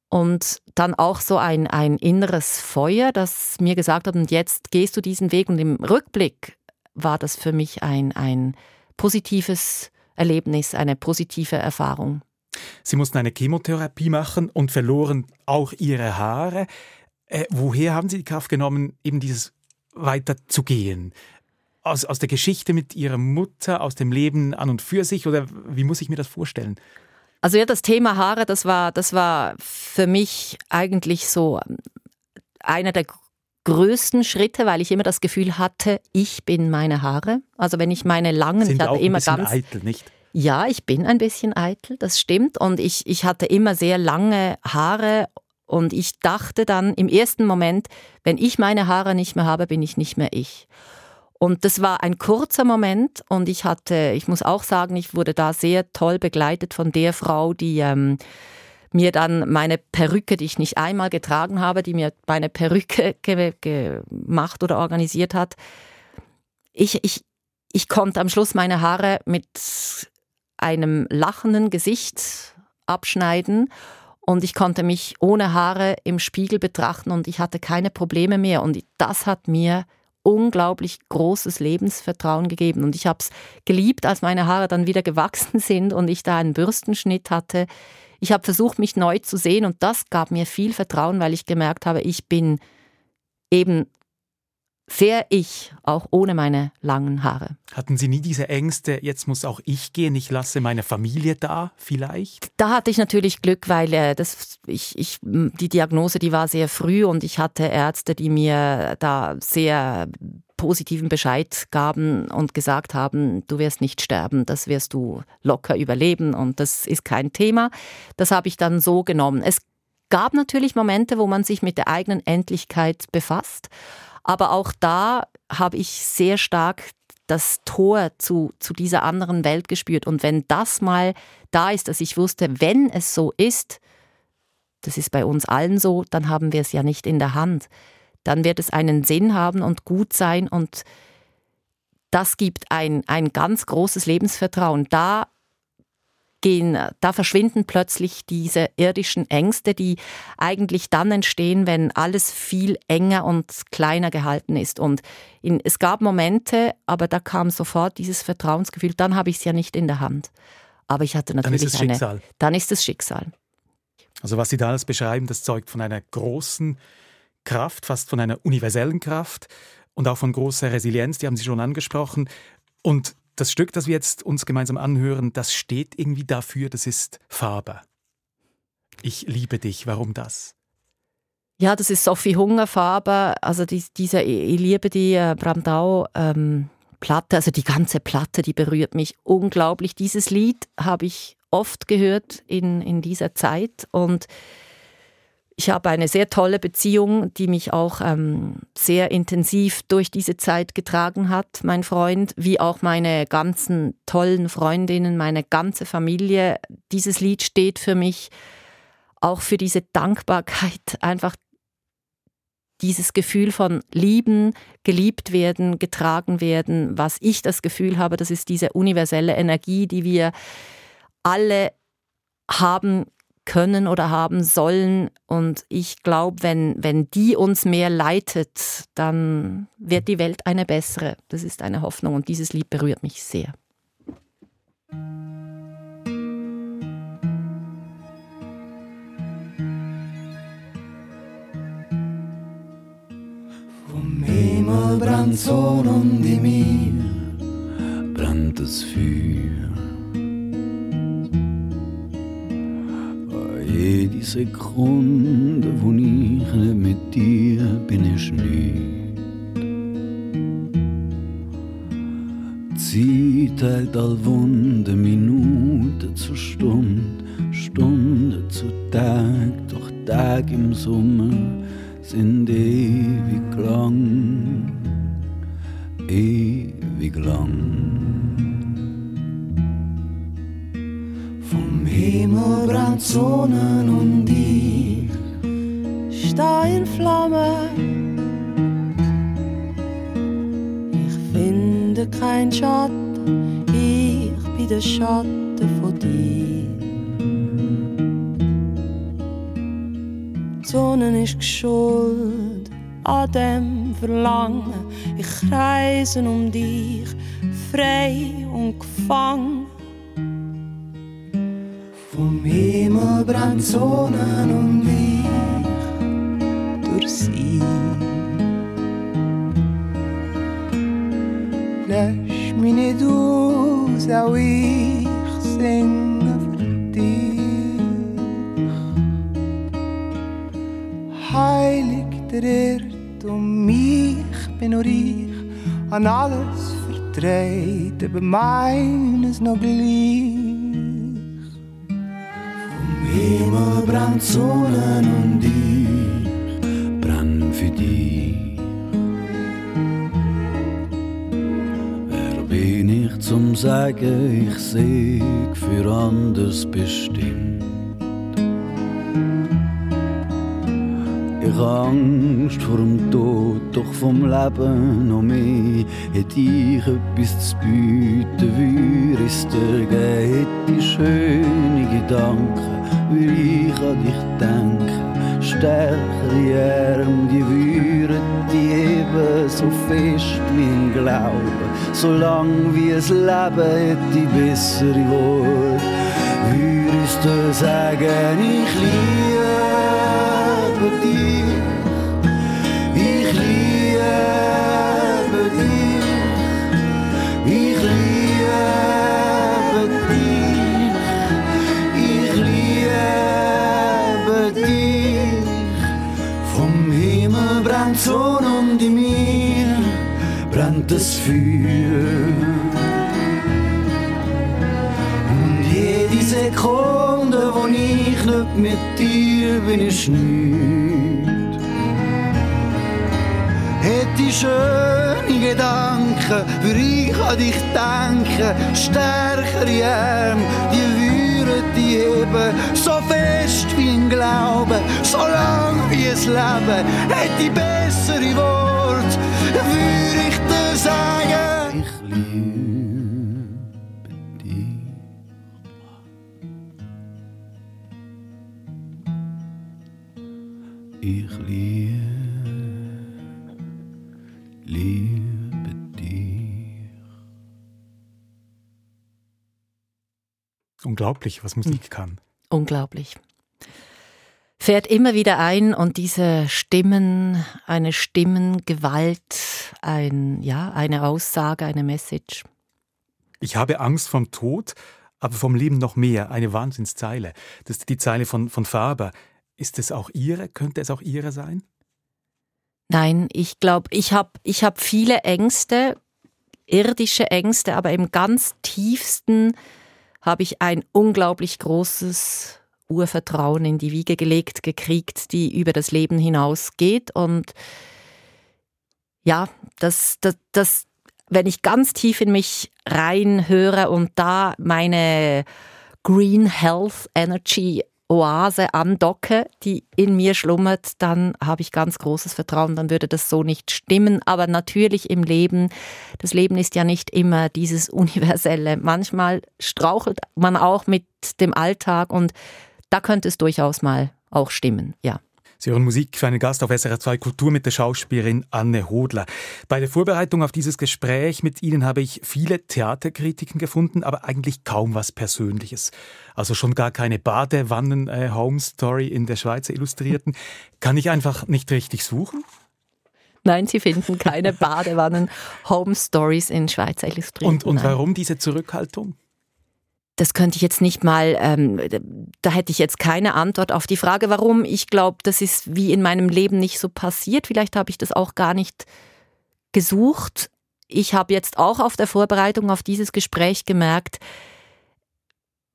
Und dann auch so ein, ein inneres Feuer, das mir gesagt hat, und jetzt gehst du diesen Weg. Und im Rückblick war das für mich ein, ein positives Erlebnis, eine positive Erfahrung. Sie mussten eine Chemotherapie machen und verloren auch Ihre Haare. Äh, woher haben Sie die Kraft genommen, eben dieses weiterzugehen? Aus, aus der Geschichte mit ihrer Mutter, aus dem Leben an und für sich? Oder wie muss ich mir das vorstellen? Also ja, das Thema Haare, das war, das war für mich eigentlich so ähm, einer der größten Schritte, weil ich immer das Gefühl hatte, ich bin meine Haare. Also wenn ich meine langen, Sind ich hatte auch immer ein bisschen ganz eitel, nicht? Ja, ich bin ein bisschen eitel, das stimmt. Und ich, ich hatte immer sehr lange Haare und ich dachte dann im ersten Moment, wenn ich meine Haare nicht mehr habe, bin ich nicht mehr ich. Und das war ein kurzer Moment und ich hatte, ich muss auch sagen, ich wurde da sehr toll begleitet von der Frau, die ähm, mir dann meine Perücke, die ich nicht einmal getragen habe, die mir meine Perücke ge gemacht oder organisiert hat. Ich, ich, ich konnte am Schluss meine Haare mit einem lachenden Gesicht abschneiden und ich konnte mich ohne Haare im Spiegel betrachten und ich hatte keine Probleme mehr und das hat mir unglaublich großes Lebensvertrauen gegeben und ich habe es geliebt, als meine Haare dann wieder gewachsen sind und ich da einen Bürstenschnitt hatte. Ich habe versucht, mich neu zu sehen und das gab mir viel Vertrauen, weil ich gemerkt habe, ich bin eben sehr ich, auch ohne meine langen Haare. Hatten Sie nie diese Ängste, jetzt muss auch ich gehen, ich lasse meine Familie da vielleicht? Da hatte ich natürlich Glück, weil äh, das, ich, ich, die Diagnose, die war sehr früh und ich hatte Ärzte, die mir da sehr positiven Bescheid gaben und gesagt haben, du wirst nicht sterben, das wirst du locker überleben und das ist kein Thema. Das habe ich dann so genommen. Es gab natürlich Momente, wo man sich mit der eigenen Endlichkeit befasst. Aber auch da habe ich sehr stark das Tor zu, zu dieser anderen Welt gespürt. Und wenn das mal da ist, dass ich wusste, wenn es so ist, das ist bei uns allen so, dann haben wir es ja nicht in der Hand. Dann wird es einen Sinn haben und gut sein und das gibt ein, ein ganz großes Lebensvertrauen. Da gehen, da verschwinden plötzlich diese irdischen Ängste, die eigentlich dann entstehen, wenn alles viel enger und kleiner gehalten ist. Und in, es gab Momente, aber da kam sofort dieses Vertrauensgefühl, dann habe ich es ja nicht in der Hand. Aber ich hatte natürlich dann ist es eine, Schicksal. Dann ist es Schicksal. Also was Sie da alles beschreiben, das zeugt von einer großen Kraft, fast von einer universellen Kraft und auch von großer Resilienz, die haben Sie schon angesprochen. Und das Stück, das wir jetzt uns gemeinsam anhören, das steht irgendwie dafür, das ist Faber. Ich liebe dich, warum das? Ja, das ist Sophie Hunger, Faber, also die, diese Ich liebe die äh, Brandau ähm, Platte, also die ganze Platte, die berührt mich unglaublich. Dieses Lied habe ich oft gehört in, in dieser Zeit und ich habe eine sehr tolle Beziehung, die mich auch ähm, sehr intensiv durch diese Zeit getragen hat, mein Freund, wie auch meine ganzen tollen Freundinnen, meine ganze Familie. Dieses Lied steht für mich auch für diese Dankbarkeit, einfach dieses Gefühl von lieben, geliebt werden, getragen werden, was ich das Gefühl habe, das ist diese universelle Energie, die wir alle haben können oder haben sollen. Und ich glaube, wenn, wenn die uns mehr leitet, dann wird die Welt eine bessere. Das ist eine Hoffnung und dieses Lied berührt mich sehr. Vom Himmel brennt Sonne und in mir brennt das Feuer. Sekunde, wo ich nicht mit dir bin, ist nichts. Zeit hält all Wunde, Minute zu Stunde, Stunde meines noch gleich. Himmel brennt Sonnen und ich brenn für dich. Wer bin ich zum Sagen, ich seh für anders bestimmt? Tod, doch vom Leben noch mehr. Hätte ich etwas zu bieten, würde es dir geben. Hätte schöne Gedanken, würde ich an dich denken. Stärkere Arme, die würden die eben so fest wie ein Glaube. Solange wie es Leben hätte bessere Worte, würde ich dir sagen, ich liebe dich. Das Feuer. Und jede Sekunde, wo ich nicht mit dir bin, ist nichts. Hätte schöne Gedanken, würde ich an dich denken. Stärkere Arme, die würden die heben, so fest wie ein Glaube. So lang wie es Leben, hätte bessere Worte, Unglaublich, was Musik kann. Unglaublich. Fährt immer wieder ein und diese Stimmen, eine Stimmengewalt, ein, ja, eine Aussage, eine Message. Ich habe Angst vom Tod, aber vom Leben noch mehr. Eine Wahnsinnszeile. Das ist die Zeile von, von Faber. Ist es auch Ihre? Könnte es auch Ihre sein? Nein, ich glaube, ich habe ich hab viele Ängste, irdische Ängste, aber im ganz tiefsten habe ich ein unglaublich großes Urvertrauen in die Wiege gelegt, gekriegt, die über das Leben hinausgeht. Und ja, das, das, das, wenn ich ganz tief in mich reinhöre und da meine Green Health Energy Oase andocke, die in mir schlummert, dann habe ich ganz großes Vertrauen, dann würde das so nicht stimmen. Aber natürlich im Leben, das Leben ist ja nicht immer dieses Universelle. Manchmal strauchelt man auch mit dem Alltag und da könnte es durchaus mal auch stimmen, ja. Sie hören Musik für einen Gast auf SRF 2 Kultur mit der Schauspielerin Anne Hodler. Bei der Vorbereitung auf dieses Gespräch mit Ihnen habe ich viele Theaterkritiken gefunden, aber eigentlich kaum was Persönliches. Also schon gar keine Badewannen-Home-Story in der Schweizer Illustrierten. Kann ich einfach nicht richtig suchen? Nein, Sie finden keine Badewannen-Home-Stories in Schweizer Illustrierten. Und, und warum diese Zurückhaltung? Das könnte ich jetzt nicht mal, ähm, da hätte ich jetzt keine Antwort auf die Frage, warum. Ich glaube, das ist wie in meinem Leben nicht so passiert. Vielleicht habe ich das auch gar nicht gesucht. Ich habe jetzt auch auf der Vorbereitung auf dieses Gespräch gemerkt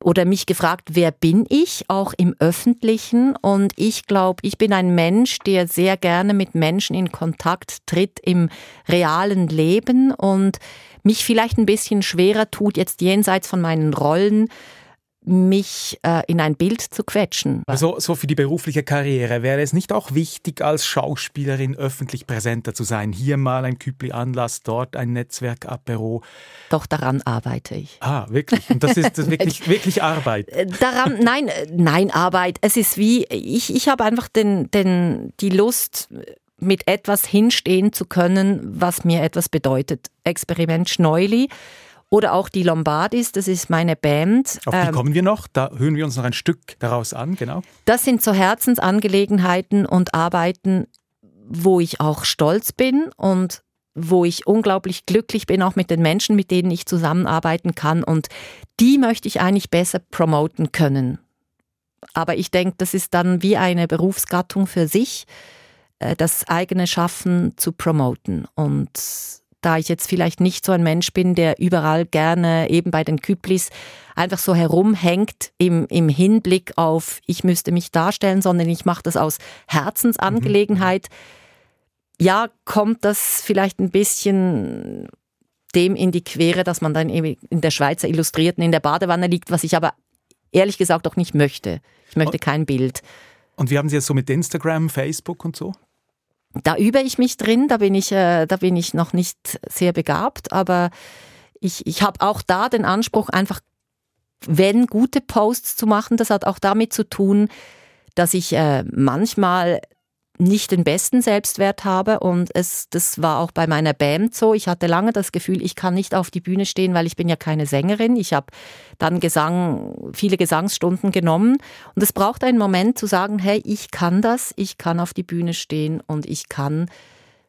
oder mich gefragt, wer bin ich, auch im öffentlichen. Und ich glaube, ich bin ein Mensch, der sehr gerne mit Menschen in Kontakt tritt im realen Leben und mich vielleicht ein bisschen schwerer tut, jetzt jenseits von meinen Rollen, mich äh, in ein Bild zu quetschen. Also so für die berufliche Karriere wäre es nicht auch wichtig, als Schauspielerin öffentlich präsenter zu sein? Hier mal ein Küppli-Anlass, dort ein Netzwerk-Apero. Doch daran arbeite ich. Ah, wirklich? Und das ist das wirklich, wirklich Arbeit? Äh, daran, nein, äh, nein, Arbeit. Es ist wie, ich, ich habe einfach den, den, die Lust, mit etwas hinstehen zu können, was mir etwas bedeutet. Experiment Schneuli oder auch die Lombardis, das ist meine Band. Auf die ähm, kommen wir noch, da hören wir uns noch ein Stück daraus an, genau. Das sind so Herzensangelegenheiten und Arbeiten, wo ich auch stolz bin und wo ich unglaublich glücklich bin, auch mit den Menschen, mit denen ich zusammenarbeiten kann. Und die möchte ich eigentlich besser promoten können. Aber ich denke, das ist dann wie eine Berufsgattung für sich. Äh, das eigene Schaffen zu promoten. Und da ich jetzt vielleicht nicht so ein Mensch bin, der überall gerne eben bei den Küplis einfach so herumhängt im, im Hinblick auf, ich müsste mich darstellen, sondern ich mache das aus Herzensangelegenheit. Mhm. Ja, kommt das vielleicht ein bisschen dem in die Quere, dass man dann eben in der Schweizer Illustrierten in der Badewanne liegt, was ich aber ehrlich gesagt auch nicht möchte. Ich möchte kein Bild Und wie haben Sie es so mit Instagram, Facebook und so? Da übe ich mich drin, da bin ich, äh, da bin ich noch nicht sehr begabt, aber ich, ich habe auch da den Anspruch, einfach, wenn gute Posts zu machen, das hat auch damit zu tun, dass ich äh, manchmal nicht den besten Selbstwert habe und es, das war auch bei meiner Band so. Ich hatte lange das Gefühl, ich kann nicht auf die Bühne stehen, weil ich bin ja keine Sängerin. Ich habe dann Gesang, viele Gesangsstunden genommen und es braucht einen Moment zu sagen, hey, ich kann das, ich kann auf die Bühne stehen und ich kann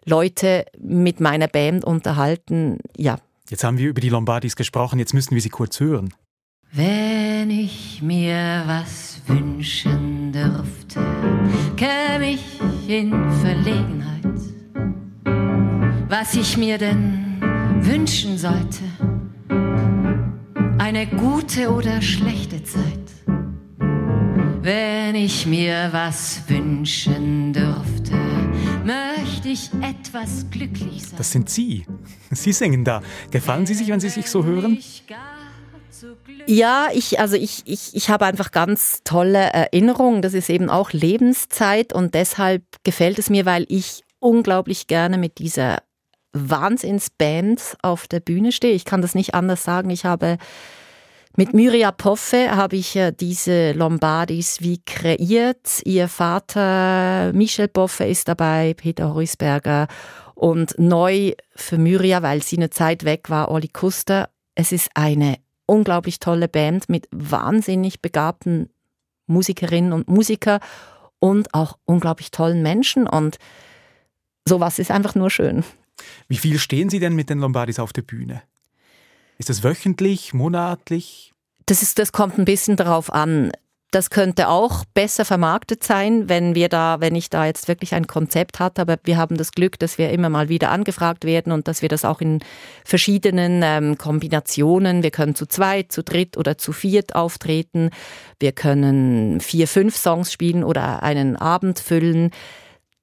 Leute mit meiner Band unterhalten. Ja. Jetzt haben wir über die Lombardis gesprochen, jetzt müssen wir sie kurz hören. Wenn ich mir was wünschen dürfte, käme ich in Verlegenheit. Was ich mir denn wünschen sollte, eine gute oder schlechte Zeit. Wenn ich mir was wünschen dürfte, möchte ich etwas glücklich sein. Das sind Sie. Sie singen da. Gefallen Sie sich, wenn Sie sich so hören? Ja, ich, also ich, ich, ich habe einfach ganz tolle Erinnerungen. Das ist eben auch Lebenszeit und deshalb gefällt es mir, weil ich unglaublich gerne mit dieser Wahnsinnsband auf der Bühne stehe. Ich kann das nicht anders sagen. Ich habe mit Myria Poffe habe ich diese Lombardis wie kreiert. Ihr Vater Michel Poffe ist dabei, Peter Horisberger und neu für Myria, weil sie eine Zeit weg war, Olli Kuster. Es ist eine unglaublich tolle Band mit wahnsinnig begabten Musikerinnen und Musiker und auch unglaublich tollen Menschen und sowas ist einfach nur schön. Wie viel stehen Sie denn mit den Lombardis auf der Bühne? Ist das wöchentlich, monatlich? Das, ist, das kommt ein bisschen darauf an. Das könnte auch besser vermarktet sein, wenn wir da, wenn ich da jetzt wirklich ein Konzept hatte. Aber wir haben das Glück, dass wir immer mal wieder angefragt werden und dass wir das auch in verschiedenen ähm, Kombinationen. Wir können zu zweit, zu dritt oder zu viert auftreten. Wir können vier, fünf Songs spielen oder einen Abend füllen.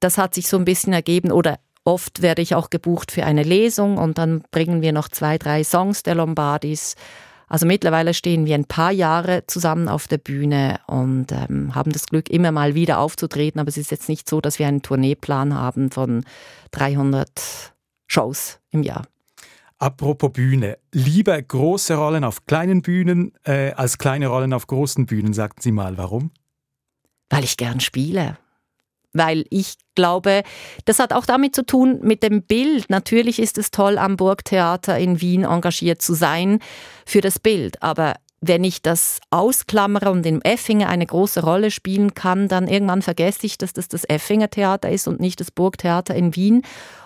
Das hat sich so ein bisschen ergeben oder Oft werde ich auch gebucht für eine Lesung und dann bringen wir noch zwei, drei Songs der Lombardis. Also mittlerweile stehen wir ein paar Jahre zusammen auf der Bühne und ähm, haben das Glück, immer mal wieder aufzutreten. Aber es ist jetzt nicht so, dass wir einen Tourneeplan haben von 300 Shows im Jahr. Apropos Bühne. Lieber große Rollen auf kleinen Bühnen äh, als kleine Rollen auf großen Bühnen, sagten Sie mal. Warum? Weil ich gern spiele weil ich glaube, das hat auch damit zu tun mit dem Bild. Natürlich ist es toll, am Burgtheater in Wien engagiert zu sein für das Bild, aber wenn ich das ausklammere und im Effinger eine große Rolle spielen kann, dann irgendwann vergesse ich, dass das das Effinger Theater ist und nicht das Burgtheater in Wien.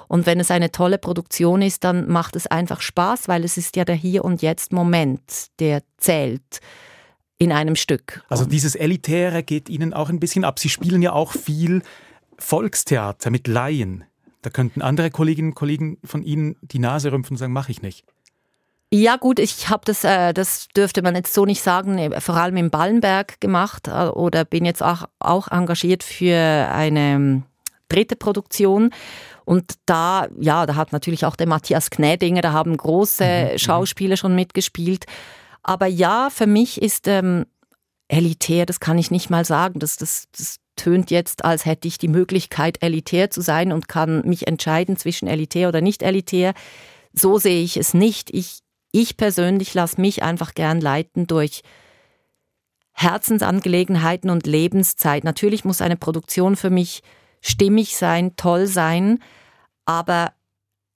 Und wenn es eine tolle Produktion ist, dann macht es einfach Spaß, weil es ist ja der Hier und Jetzt Moment, der zählt in einem Stück. Also dieses Elitäre geht Ihnen auch ein bisschen ab. Sie spielen ja auch viel Volkstheater mit Laien. Da könnten andere Kolleginnen und Kollegen von Ihnen die Nase rümpfen und sagen, mache ich nicht. Ja gut, ich habe das, äh, das dürfte man jetzt so nicht sagen, vor allem im Ballenberg gemacht äh, oder bin jetzt auch, auch engagiert für eine ähm, dritte Produktion. Und da, ja, da hat natürlich auch der Matthias Knädinger, da haben große mhm. mhm. Schauspieler schon mitgespielt. Aber ja, für mich ist ähm, elitär, das kann ich nicht mal sagen. Das, das, das tönt jetzt, als hätte ich die Möglichkeit, elitär zu sein und kann mich entscheiden zwischen elitär oder nicht elitär. So sehe ich es nicht. Ich, ich persönlich lasse mich einfach gern leiten durch Herzensangelegenheiten und Lebenszeit. Natürlich muss eine Produktion für mich stimmig sein, toll sein, aber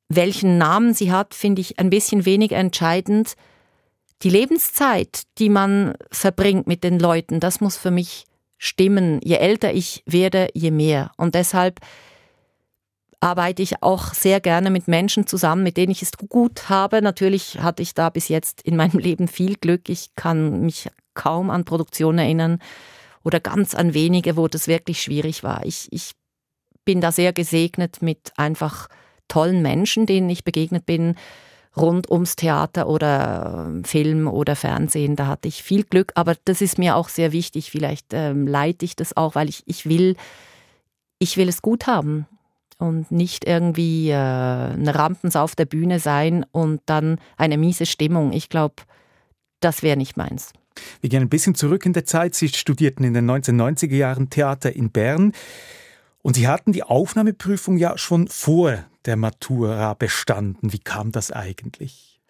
welchen Namen sie hat, finde ich ein bisschen weniger entscheidend, die Lebenszeit, die man verbringt mit den Leuten, das muss für mich stimmen. Je älter ich werde, je mehr. Und deshalb arbeite ich auch sehr gerne mit Menschen zusammen, mit denen ich es gut habe. Natürlich hatte ich da bis jetzt in meinem Leben viel Glück. Ich kann mich kaum an Produktionen erinnern oder ganz an wenige, wo das wirklich schwierig war. Ich, ich bin da sehr gesegnet mit einfach tollen Menschen, denen ich begegnet bin rund ums Theater oder ähm, Film oder Fernsehen. Da hatte ich viel Glück, aber das ist mir auch sehr wichtig. Vielleicht ähm, leite ich das auch, weil ich, ich will, ich will es gut haben und nicht irgendwie äh, eine Rampens auf der Bühne sein und dann eine miese Stimmung. Ich glaube, das wäre nicht meins. Wir gehen ein bisschen zurück in der Zeit. Sie studierten in den 1990er Jahren Theater in Bern und Sie hatten die Aufnahmeprüfung ja schon vor der Matura bestanden. Wie kam das eigentlich?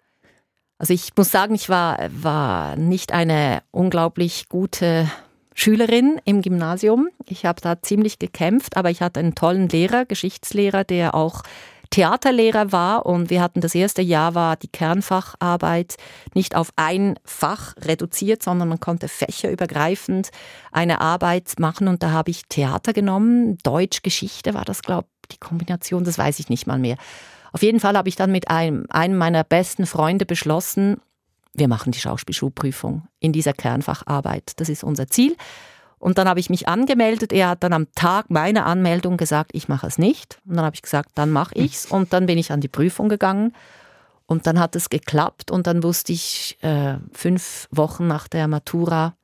Also ich muss sagen, ich war, war nicht eine unglaublich gute Schülerin im Gymnasium. Ich habe da ziemlich gekämpft, aber ich hatte einen tollen Lehrer, Geschichtslehrer, der auch Theaterlehrer war und wir hatten das erste Jahr war die Kernfacharbeit nicht auf ein Fach reduziert, sondern man konnte fächerübergreifend eine Arbeit machen und da habe ich Theater genommen, Deutsch, Geschichte war das, glaube ich, die Kombination, das weiß ich nicht mal mehr. Auf jeden Fall habe ich dann mit einem, einem meiner besten Freunde beschlossen, wir machen die Schauspielschulprüfung in dieser Kernfacharbeit. Das ist unser Ziel. Und dann habe ich mich angemeldet. Er hat dann am Tag meiner Anmeldung gesagt, ich mache es nicht. Und dann habe ich gesagt, dann mache ich's. Und dann bin ich an die Prüfung gegangen. Und dann hat es geklappt. Und dann wusste ich äh, fünf Wochen nach der Matura,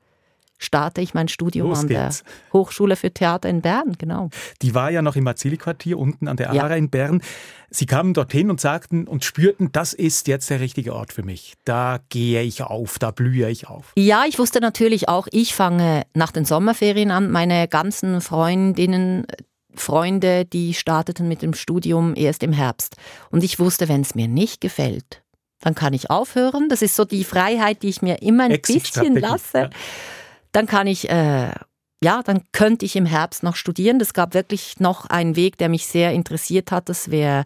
starte ich mein Studium Los an geht's. der Hochschule für Theater in Bern, genau. Die war ja noch im Marzili-Quartier unten an der Aare ja. in Bern. Sie kamen dorthin und sagten und spürten, das ist jetzt der richtige Ort für mich. Da gehe ich auf, da blühe ich auf. Ja, ich wusste natürlich auch, ich fange nach den Sommerferien an. Meine ganzen Freundinnen, Freunde, die starteten mit dem Studium erst im Herbst. Und ich wusste, wenn es mir nicht gefällt, dann kann ich aufhören. Das ist so die Freiheit, die ich mir immer ein bisschen lasse. Ja dann kann ich, äh, ja, dann könnte ich im Herbst noch studieren. Das gab wirklich noch einen Weg, der mich sehr interessiert hat. Das wäre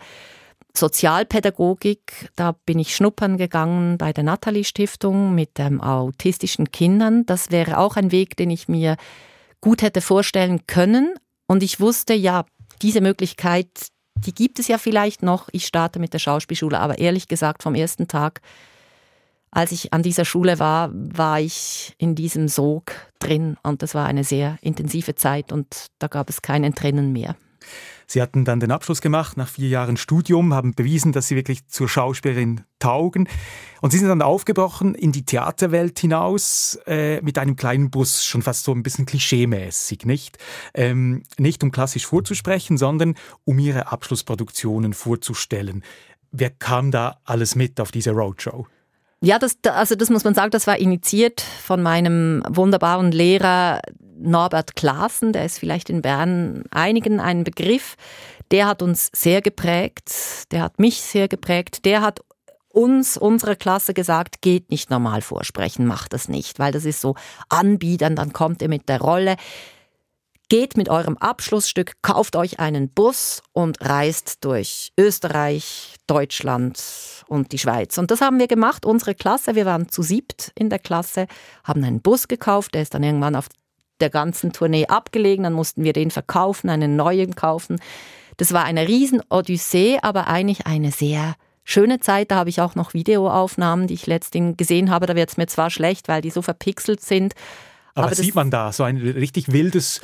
Sozialpädagogik. Da bin ich schnuppern gegangen bei der Nathalie Stiftung mit ähm, autistischen Kindern. Das wäre auch ein Weg, den ich mir gut hätte vorstellen können. Und ich wusste, ja, diese Möglichkeit, die gibt es ja vielleicht noch. Ich starte mit der Schauspielschule, aber ehrlich gesagt, vom ersten Tag als ich an dieser Schule war, war ich in diesem Sog drin und das war eine sehr intensive Zeit und da gab es kein Entrinnen mehr. Sie hatten dann den Abschluss gemacht nach vier Jahren Studium, haben bewiesen, dass Sie wirklich zur Schauspielerin taugen. Und Sie sind dann aufgebrochen in die Theaterwelt hinaus äh, mit einem kleinen Bus, schon fast so ein bisschen klischeemäßig, nicht? Ähm, nicht um klassisch vorzusprechen, sondern um Ihre Abschlussproduktionen vorzustellen. Wer kam da alles mit auf diese Roadshow? Ja, das, also das muss man sagen, das war initiiert von meinem wunderbaren Lehrer Norbert Klaassen, der ist vielleicht in Bern einigen ein Begriff. Der hat uns sehr geprägt, der hat mich sehr geprägt, der hat uns, unsere Klasse gesagt, geht nicht normal vorsprechen, macht das nicht, weil das ist so anbiedern, dann kommt ihr mit der Rolle. Geht mit eurem Abschlussstück, kauft euch einen Bus und reist durch Österreich, Deutschland und die Schweiz. Und das haben wir gemacht, unsere Klasse. Wir waren zu siebt in der Klasse, haben einen Bus gekauft, der ist dann irgendwann auf der ganzen Tournee abgelegen, dann mussten wir den verkaufen, einen neuen kaufen. Das war eine riesen Odyssee, aber eigentlich eine sehr schöne Zeit. Da habe ich auch noch Videoaufnahmen, die ich letztens gesehen habe. Da wird es mir zwar schlecht, weil die so verpixelt sind. Aber, aber sieht man da so ein richtig wildes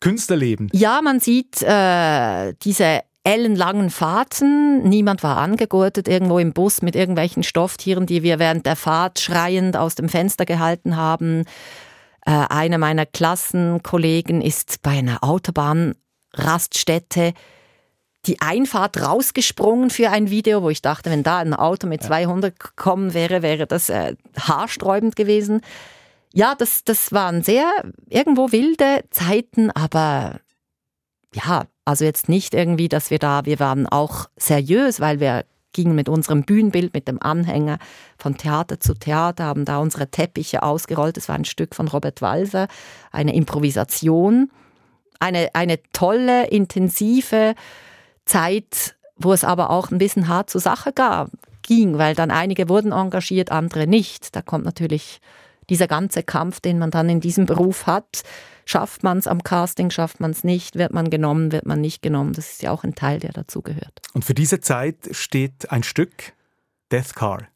Künstlerleben. Ja, man sieht äh, diese ellenlangen Fahrten. Niemand war angegurtet irgendwo im Bus mit irgendwelchen Stofftieren, die wir während der Fahrt schreiend aus dem Fenster gehalten haben. Äh, einer meiner Klassenkollegen ist bei einer Autobahnraststätte die Einfahrt rausgesprungen für ein Video, wo ich dachte, wenn da ein Auto mit 200 gekommen wäre, wäre das äh, haarsträubend gewesen ja, das, das waren sehr irgendwo wilde Zeiten, aber ja, also jetzt nicht irgendwie, dass wir da, wir waren auch seriös, weil wir gingen mit unserem Bühnenbild, mit dem Anhänger von Theater zu Theater, haben da unsere Teppiche ausgerollt. Das war ein Stück von Robert Walser, eine Improvisation, eine, eine tolle, intensive Zeit, wo es aber auch ein bisschen hart zur Sache gab, ging, weil dann einige wurden engagiert, andere nicht. Da kommt natürlich dieser ganze Kampf, den man dann in diesem Beruf hat. Schafft man es am Casting, schafft man es nicht, wird man genommen, wird man nicht genommen. Das ist ja auch ein Teil, der dazugehört. Und für diese Zeit steht ein Stück, Death Car.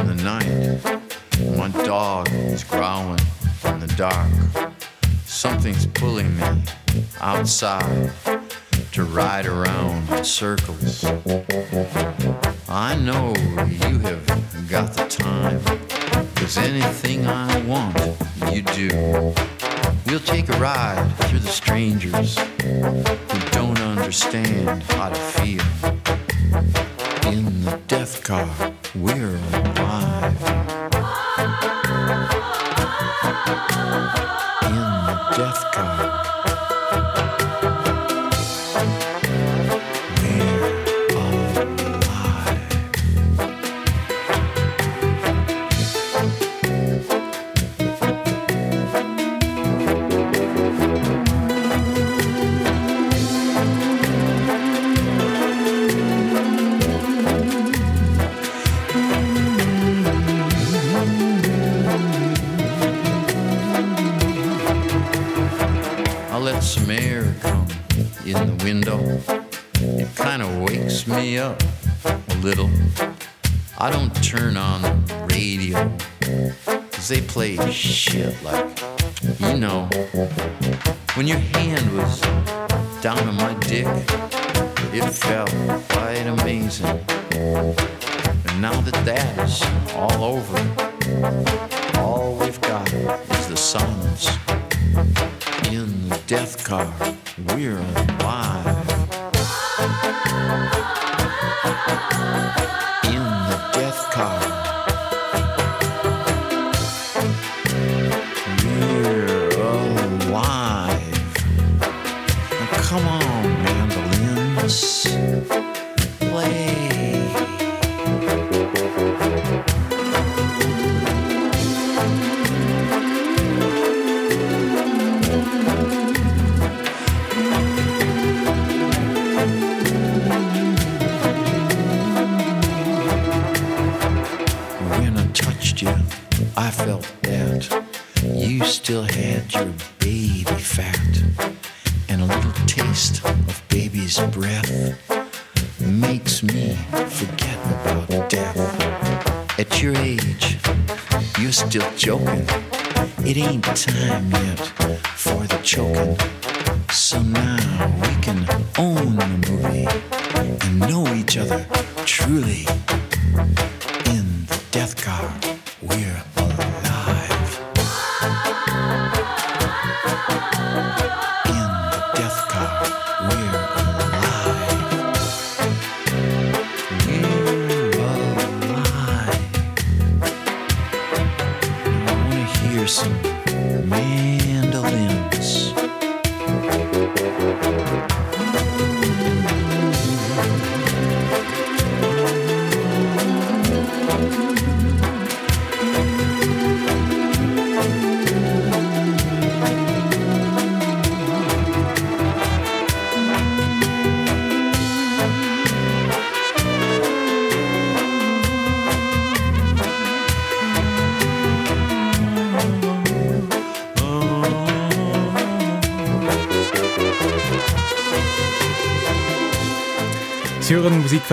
In the night. My dog is growling in the dark. Something's pulling me outside to ride around in circles. I know you have got the time, cause anything I want, you do. We'll take a ride through the strangers who don't understand how to feel. In the death car, we're alive. In the death car. I felt that. You still had your baby fat and a little taste of baby's breath makes me forget about death. At your age, you're still joking. It ain't time yet for the choking. So now we can own the movie and know each other truly. In the death car, we're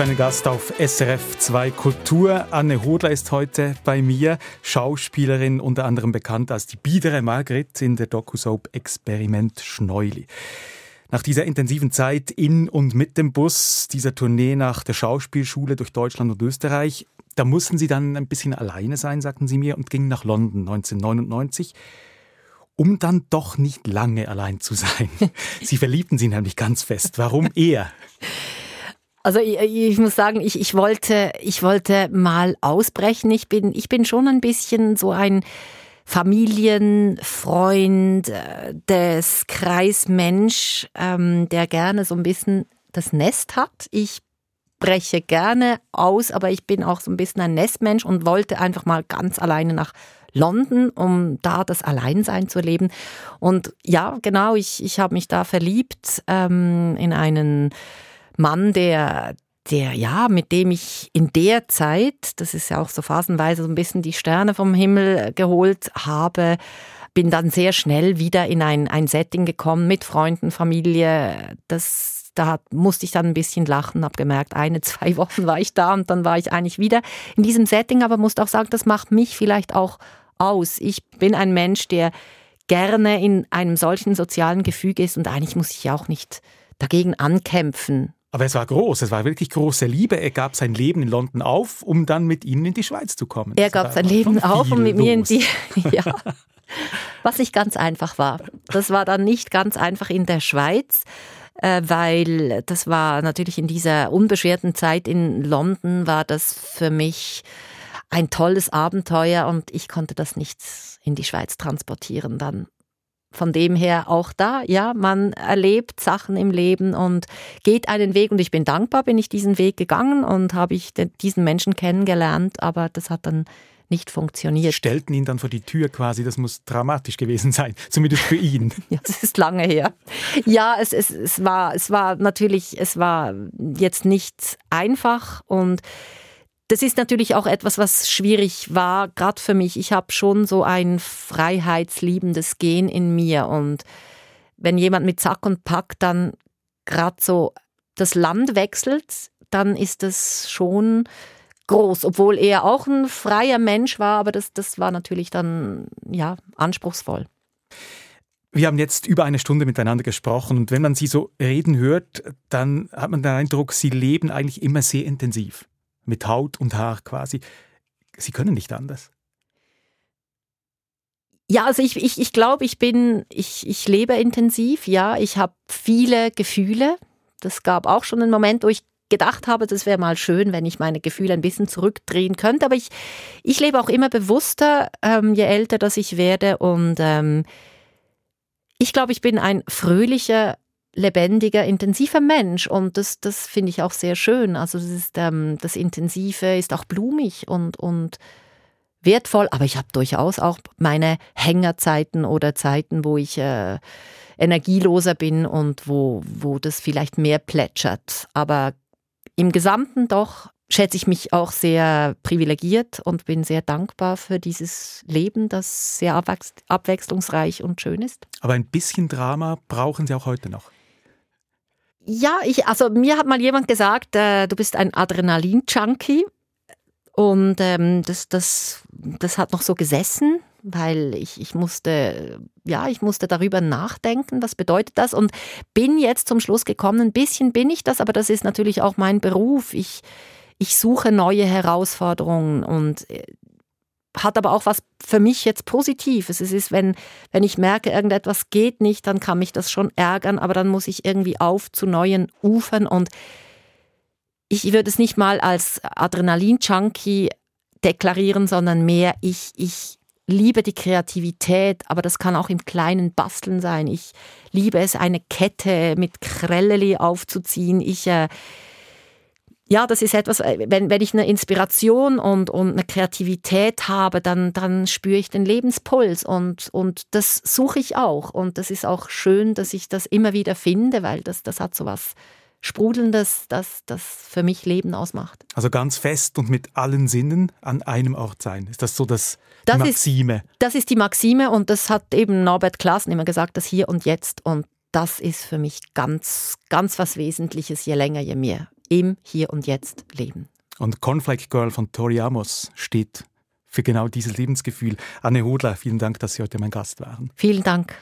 hören Musik für einen Gast auf SRF 2 Kultur. Anne Hodler ist heute bei mir, Schauspielerin, unter anderem bekannt als die biedere Margret in der Doku-Soap Experiment Schneuli. Nach dieser intensiven Zeit in und mit dem Bus, dieser Tournee nach der Schauspielschule durch Deutschland und Österreich, da mussten Sie dann ein bisschen alleine sein, sagten Sie mir, und gingen nach London 1999 um dann doch nicht lange allein zu sein. Sie verliebten sie nämlich ganz fest. Warum er? Also ich, ich, muss sagen, ich, ich, wollte, ich wollte mal ausbrechen. Ich bin, ich bin schon ein bisschen so ein Familienfreund äh, des Kreismensch, ähm, der gerne so ein bisschen das Nest hat. Ich breche gerne aus, aber ich bin auch so ein bisschen ein Nestmensch und wollte einfach mal ganz alleine nach London, um da das Alleinsein zu erleben. Und ja, genau, ich, ich habe mich da verliebt ähm, in einen Mann, der der, ja, mit dem ich in der Zeit, das ist ja auch so phasenweise so ein bisschen die Sterne vom Himmel geholt habe, bin dann sehr schnell wieder in ein, ein Setting gekommen mit Freunden, Familie. Das da musste ich dann ein bisschen lachen, habe gemerkt, eine, zwei Wochen war ich da und dann war ich eigentlich wieder in diesem Setting, aber musste auch sagen, das macht mich vielleicht auch aus. Ich bin ein Mensch, der gerne in einem solchen sozialen Gefüge ist und eigentlich muss ich auch nicht dagegen ankämpfen. Aber es war groß, es war wirklich große Liebe. Er gab sein Leben in London auf, um dann mit Ihnen in die Schweiz zu kommen. Er gab sein Leben auf, um mit los. mir in die. ja. Was nicht ganz einfach war. Das war dann nicht ganz einfach in der Schweiz, äh, weil das war natürlich in dieser unbeschwerten Zeit in London, war das für mich ein tolles Abenteuer und ich konnte das nicht in die Schweiz transportieren dann. Von dem her auch da, ja, man erlebt Sachen im Leben und geht einen Weg und ich bin dankbar, bin ich diesen Weg gegangen und habe ich diesen Menschen kennengelernt, aber das hat dann nicht funktioniert. Stellten ihn dann vor die Tür quasi, das muss dramatisch gewesen sein, zumindest für ihn. ja, das ist lange her. Ja, es, es, es, war, es war natürlich, es war jetzt nicht einfach und das ist natürlich auch etwas, was schwierig war, gerade für mich. Ich habe schon so ein freiheitsliebendes Gen in mir und wenn jemand mit Sack und Pack dann gerade so das Land wechselt, dann ist das schon groß, obwohl er auch ein freier Mensch war, aber das, das war natürlich dann ja anspruchsvoll. Wir haben jetzt über eine Stunde miteinander gesprochen und wenn man Sie so reden hört, dann hat man den Eindruck, Sie leben eigentlich immer sehr intensiv mit Haut und Haar quasi. Sie können nicht anders. Ja, also ich, ich, ich glaube, ich bin, ich, ich lebe intensiv, ja, ich habe viele Gefühle. Das gab auch schon einen Moment, wo ich gedacht habe, das wäre mal schön, wenn ich meine Gefühle ein bisschen zurückdrehen könnte. Aber ich, ich lebe auch immer bewusster, ähm, je älter das ich werde. Und ähm, ich glaube, ich bin ein fröhlicher, lebendiger, intensiver Mensch und das, das finde ich auch sehr schön. Also das, ist, ähm, das Intensive ist auch blumig und, und wertvoll, aber ich habe durchaus auch meine Hängerzeiten oder Zeiten, wo ich äh, energieloser bin und wo, wo das vielleicht mehr plätschert. Aber im Gesamten doch schätze ich mich auch sehr privilegiert und bin sehr dankbar für dieses Leben, das sehr abwechslungsreich und schön ist. Aber ein bisschen Drama brauchen Sie auch heute noch. Ja, ich, also mir hat mal jemand gesagt, äh, du bist ein Adrenalin-Junkie. Und ähm, das, das, das hat noch so gesessen, weil ich, ich musste, ja, ich musste darüber nachdenken, was bedeutet das und bin jetzt zum Schluss gekommen, ein bisschen bin ich das, aber das ist natürlich auch mein Beruf. Ich, ich suche neue Herausforderungen und äh, hat aber auch was für mich jetzt Positives. Es ist, wenn, wenn ich merke, irgendetwas geht nicht, dann kann mich das schon ärgern, aber dann muss ich irgendwie auf zu neuen Ufern und ich würde es nicht mal als Adrenalin-Junkie deklarieren, sondern mehr, ich, ich liebe die Kreativität, aber das kann auch im kleinen Basteln sein. Ich liebe es, eine Kette mit Krelleli aufzuziehen. Ich äh, ja, das ist etwas, äh, wenn, wenn ich eine Inspiration und, und eine Kreativität habe, dann, dann spüre ich den Lebenspuls und, und das suche ich auch. Und das ist auch schön, dass ich das immer wieder finde, weil das, das hat so was Sprudelndes, das, das für mich Leben ausmacht. Also ganz fest und mit allen Sinnen an einem Ort sein. Ist das so das, das Maxime? Ist, das ist die Maxime und das hat eben Norbert Klassen immer gesagt, das Hier und Jetzt. Und das ist für mich ganz, ganz was Wesentliches, je länger, je mehr im Hier und Jetzt leben. Und Cornflake Girl von Tori Amos steht für genau dieses Lebensgefühl. Anne Hodler, vielen Dank, dass Sie heute mein Gast waren. Vielen Dank.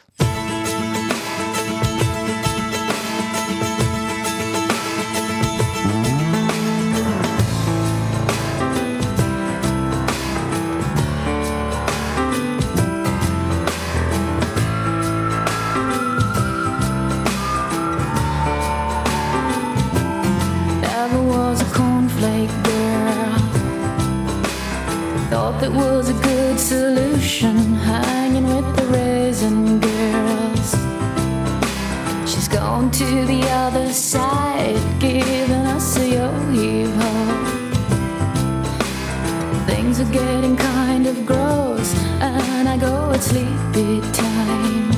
To the other side, giving us a yo heave. Things are getting kind of gross, and I go at sleepy time.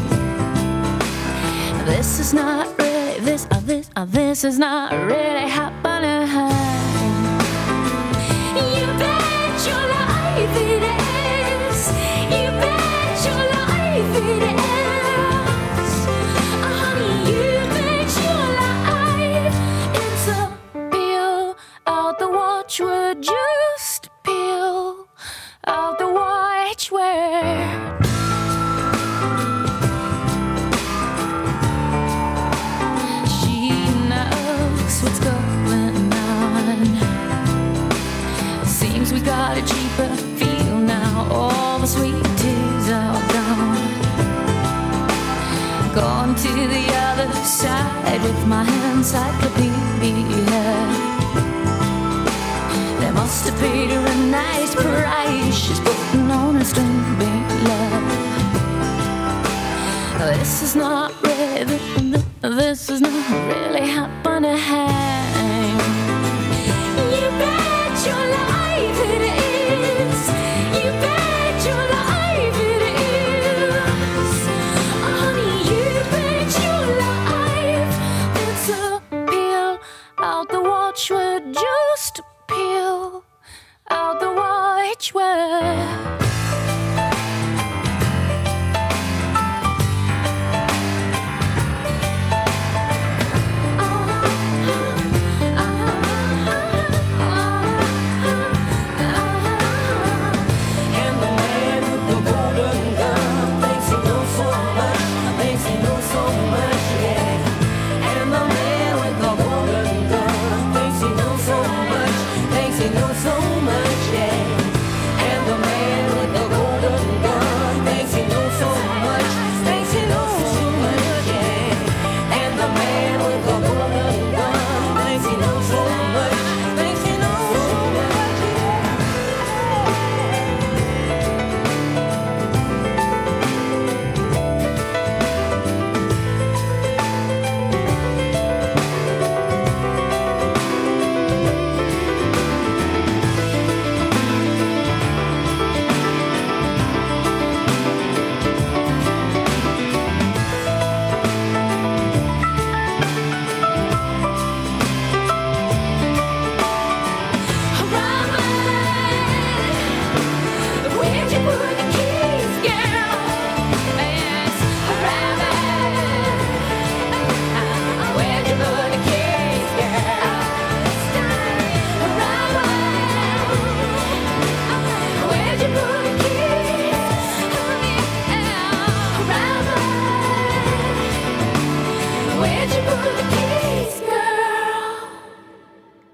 This is not really this, uh, this, uh, this is not really happening. Side with my hands I could be encyclopedia. They must have paid her a nice price. She's putting on a string love. This is not really, this is not really happening.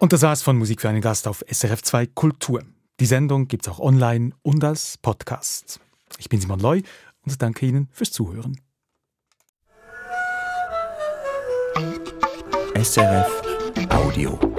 Und das war's von Musik für einen Gast auf SRF 2 Kultur. Die Sendung gibt's auch online und als Podcast. Ich bin Simon Loy und danke Ihnen fürs Zuhören. SRF Audio.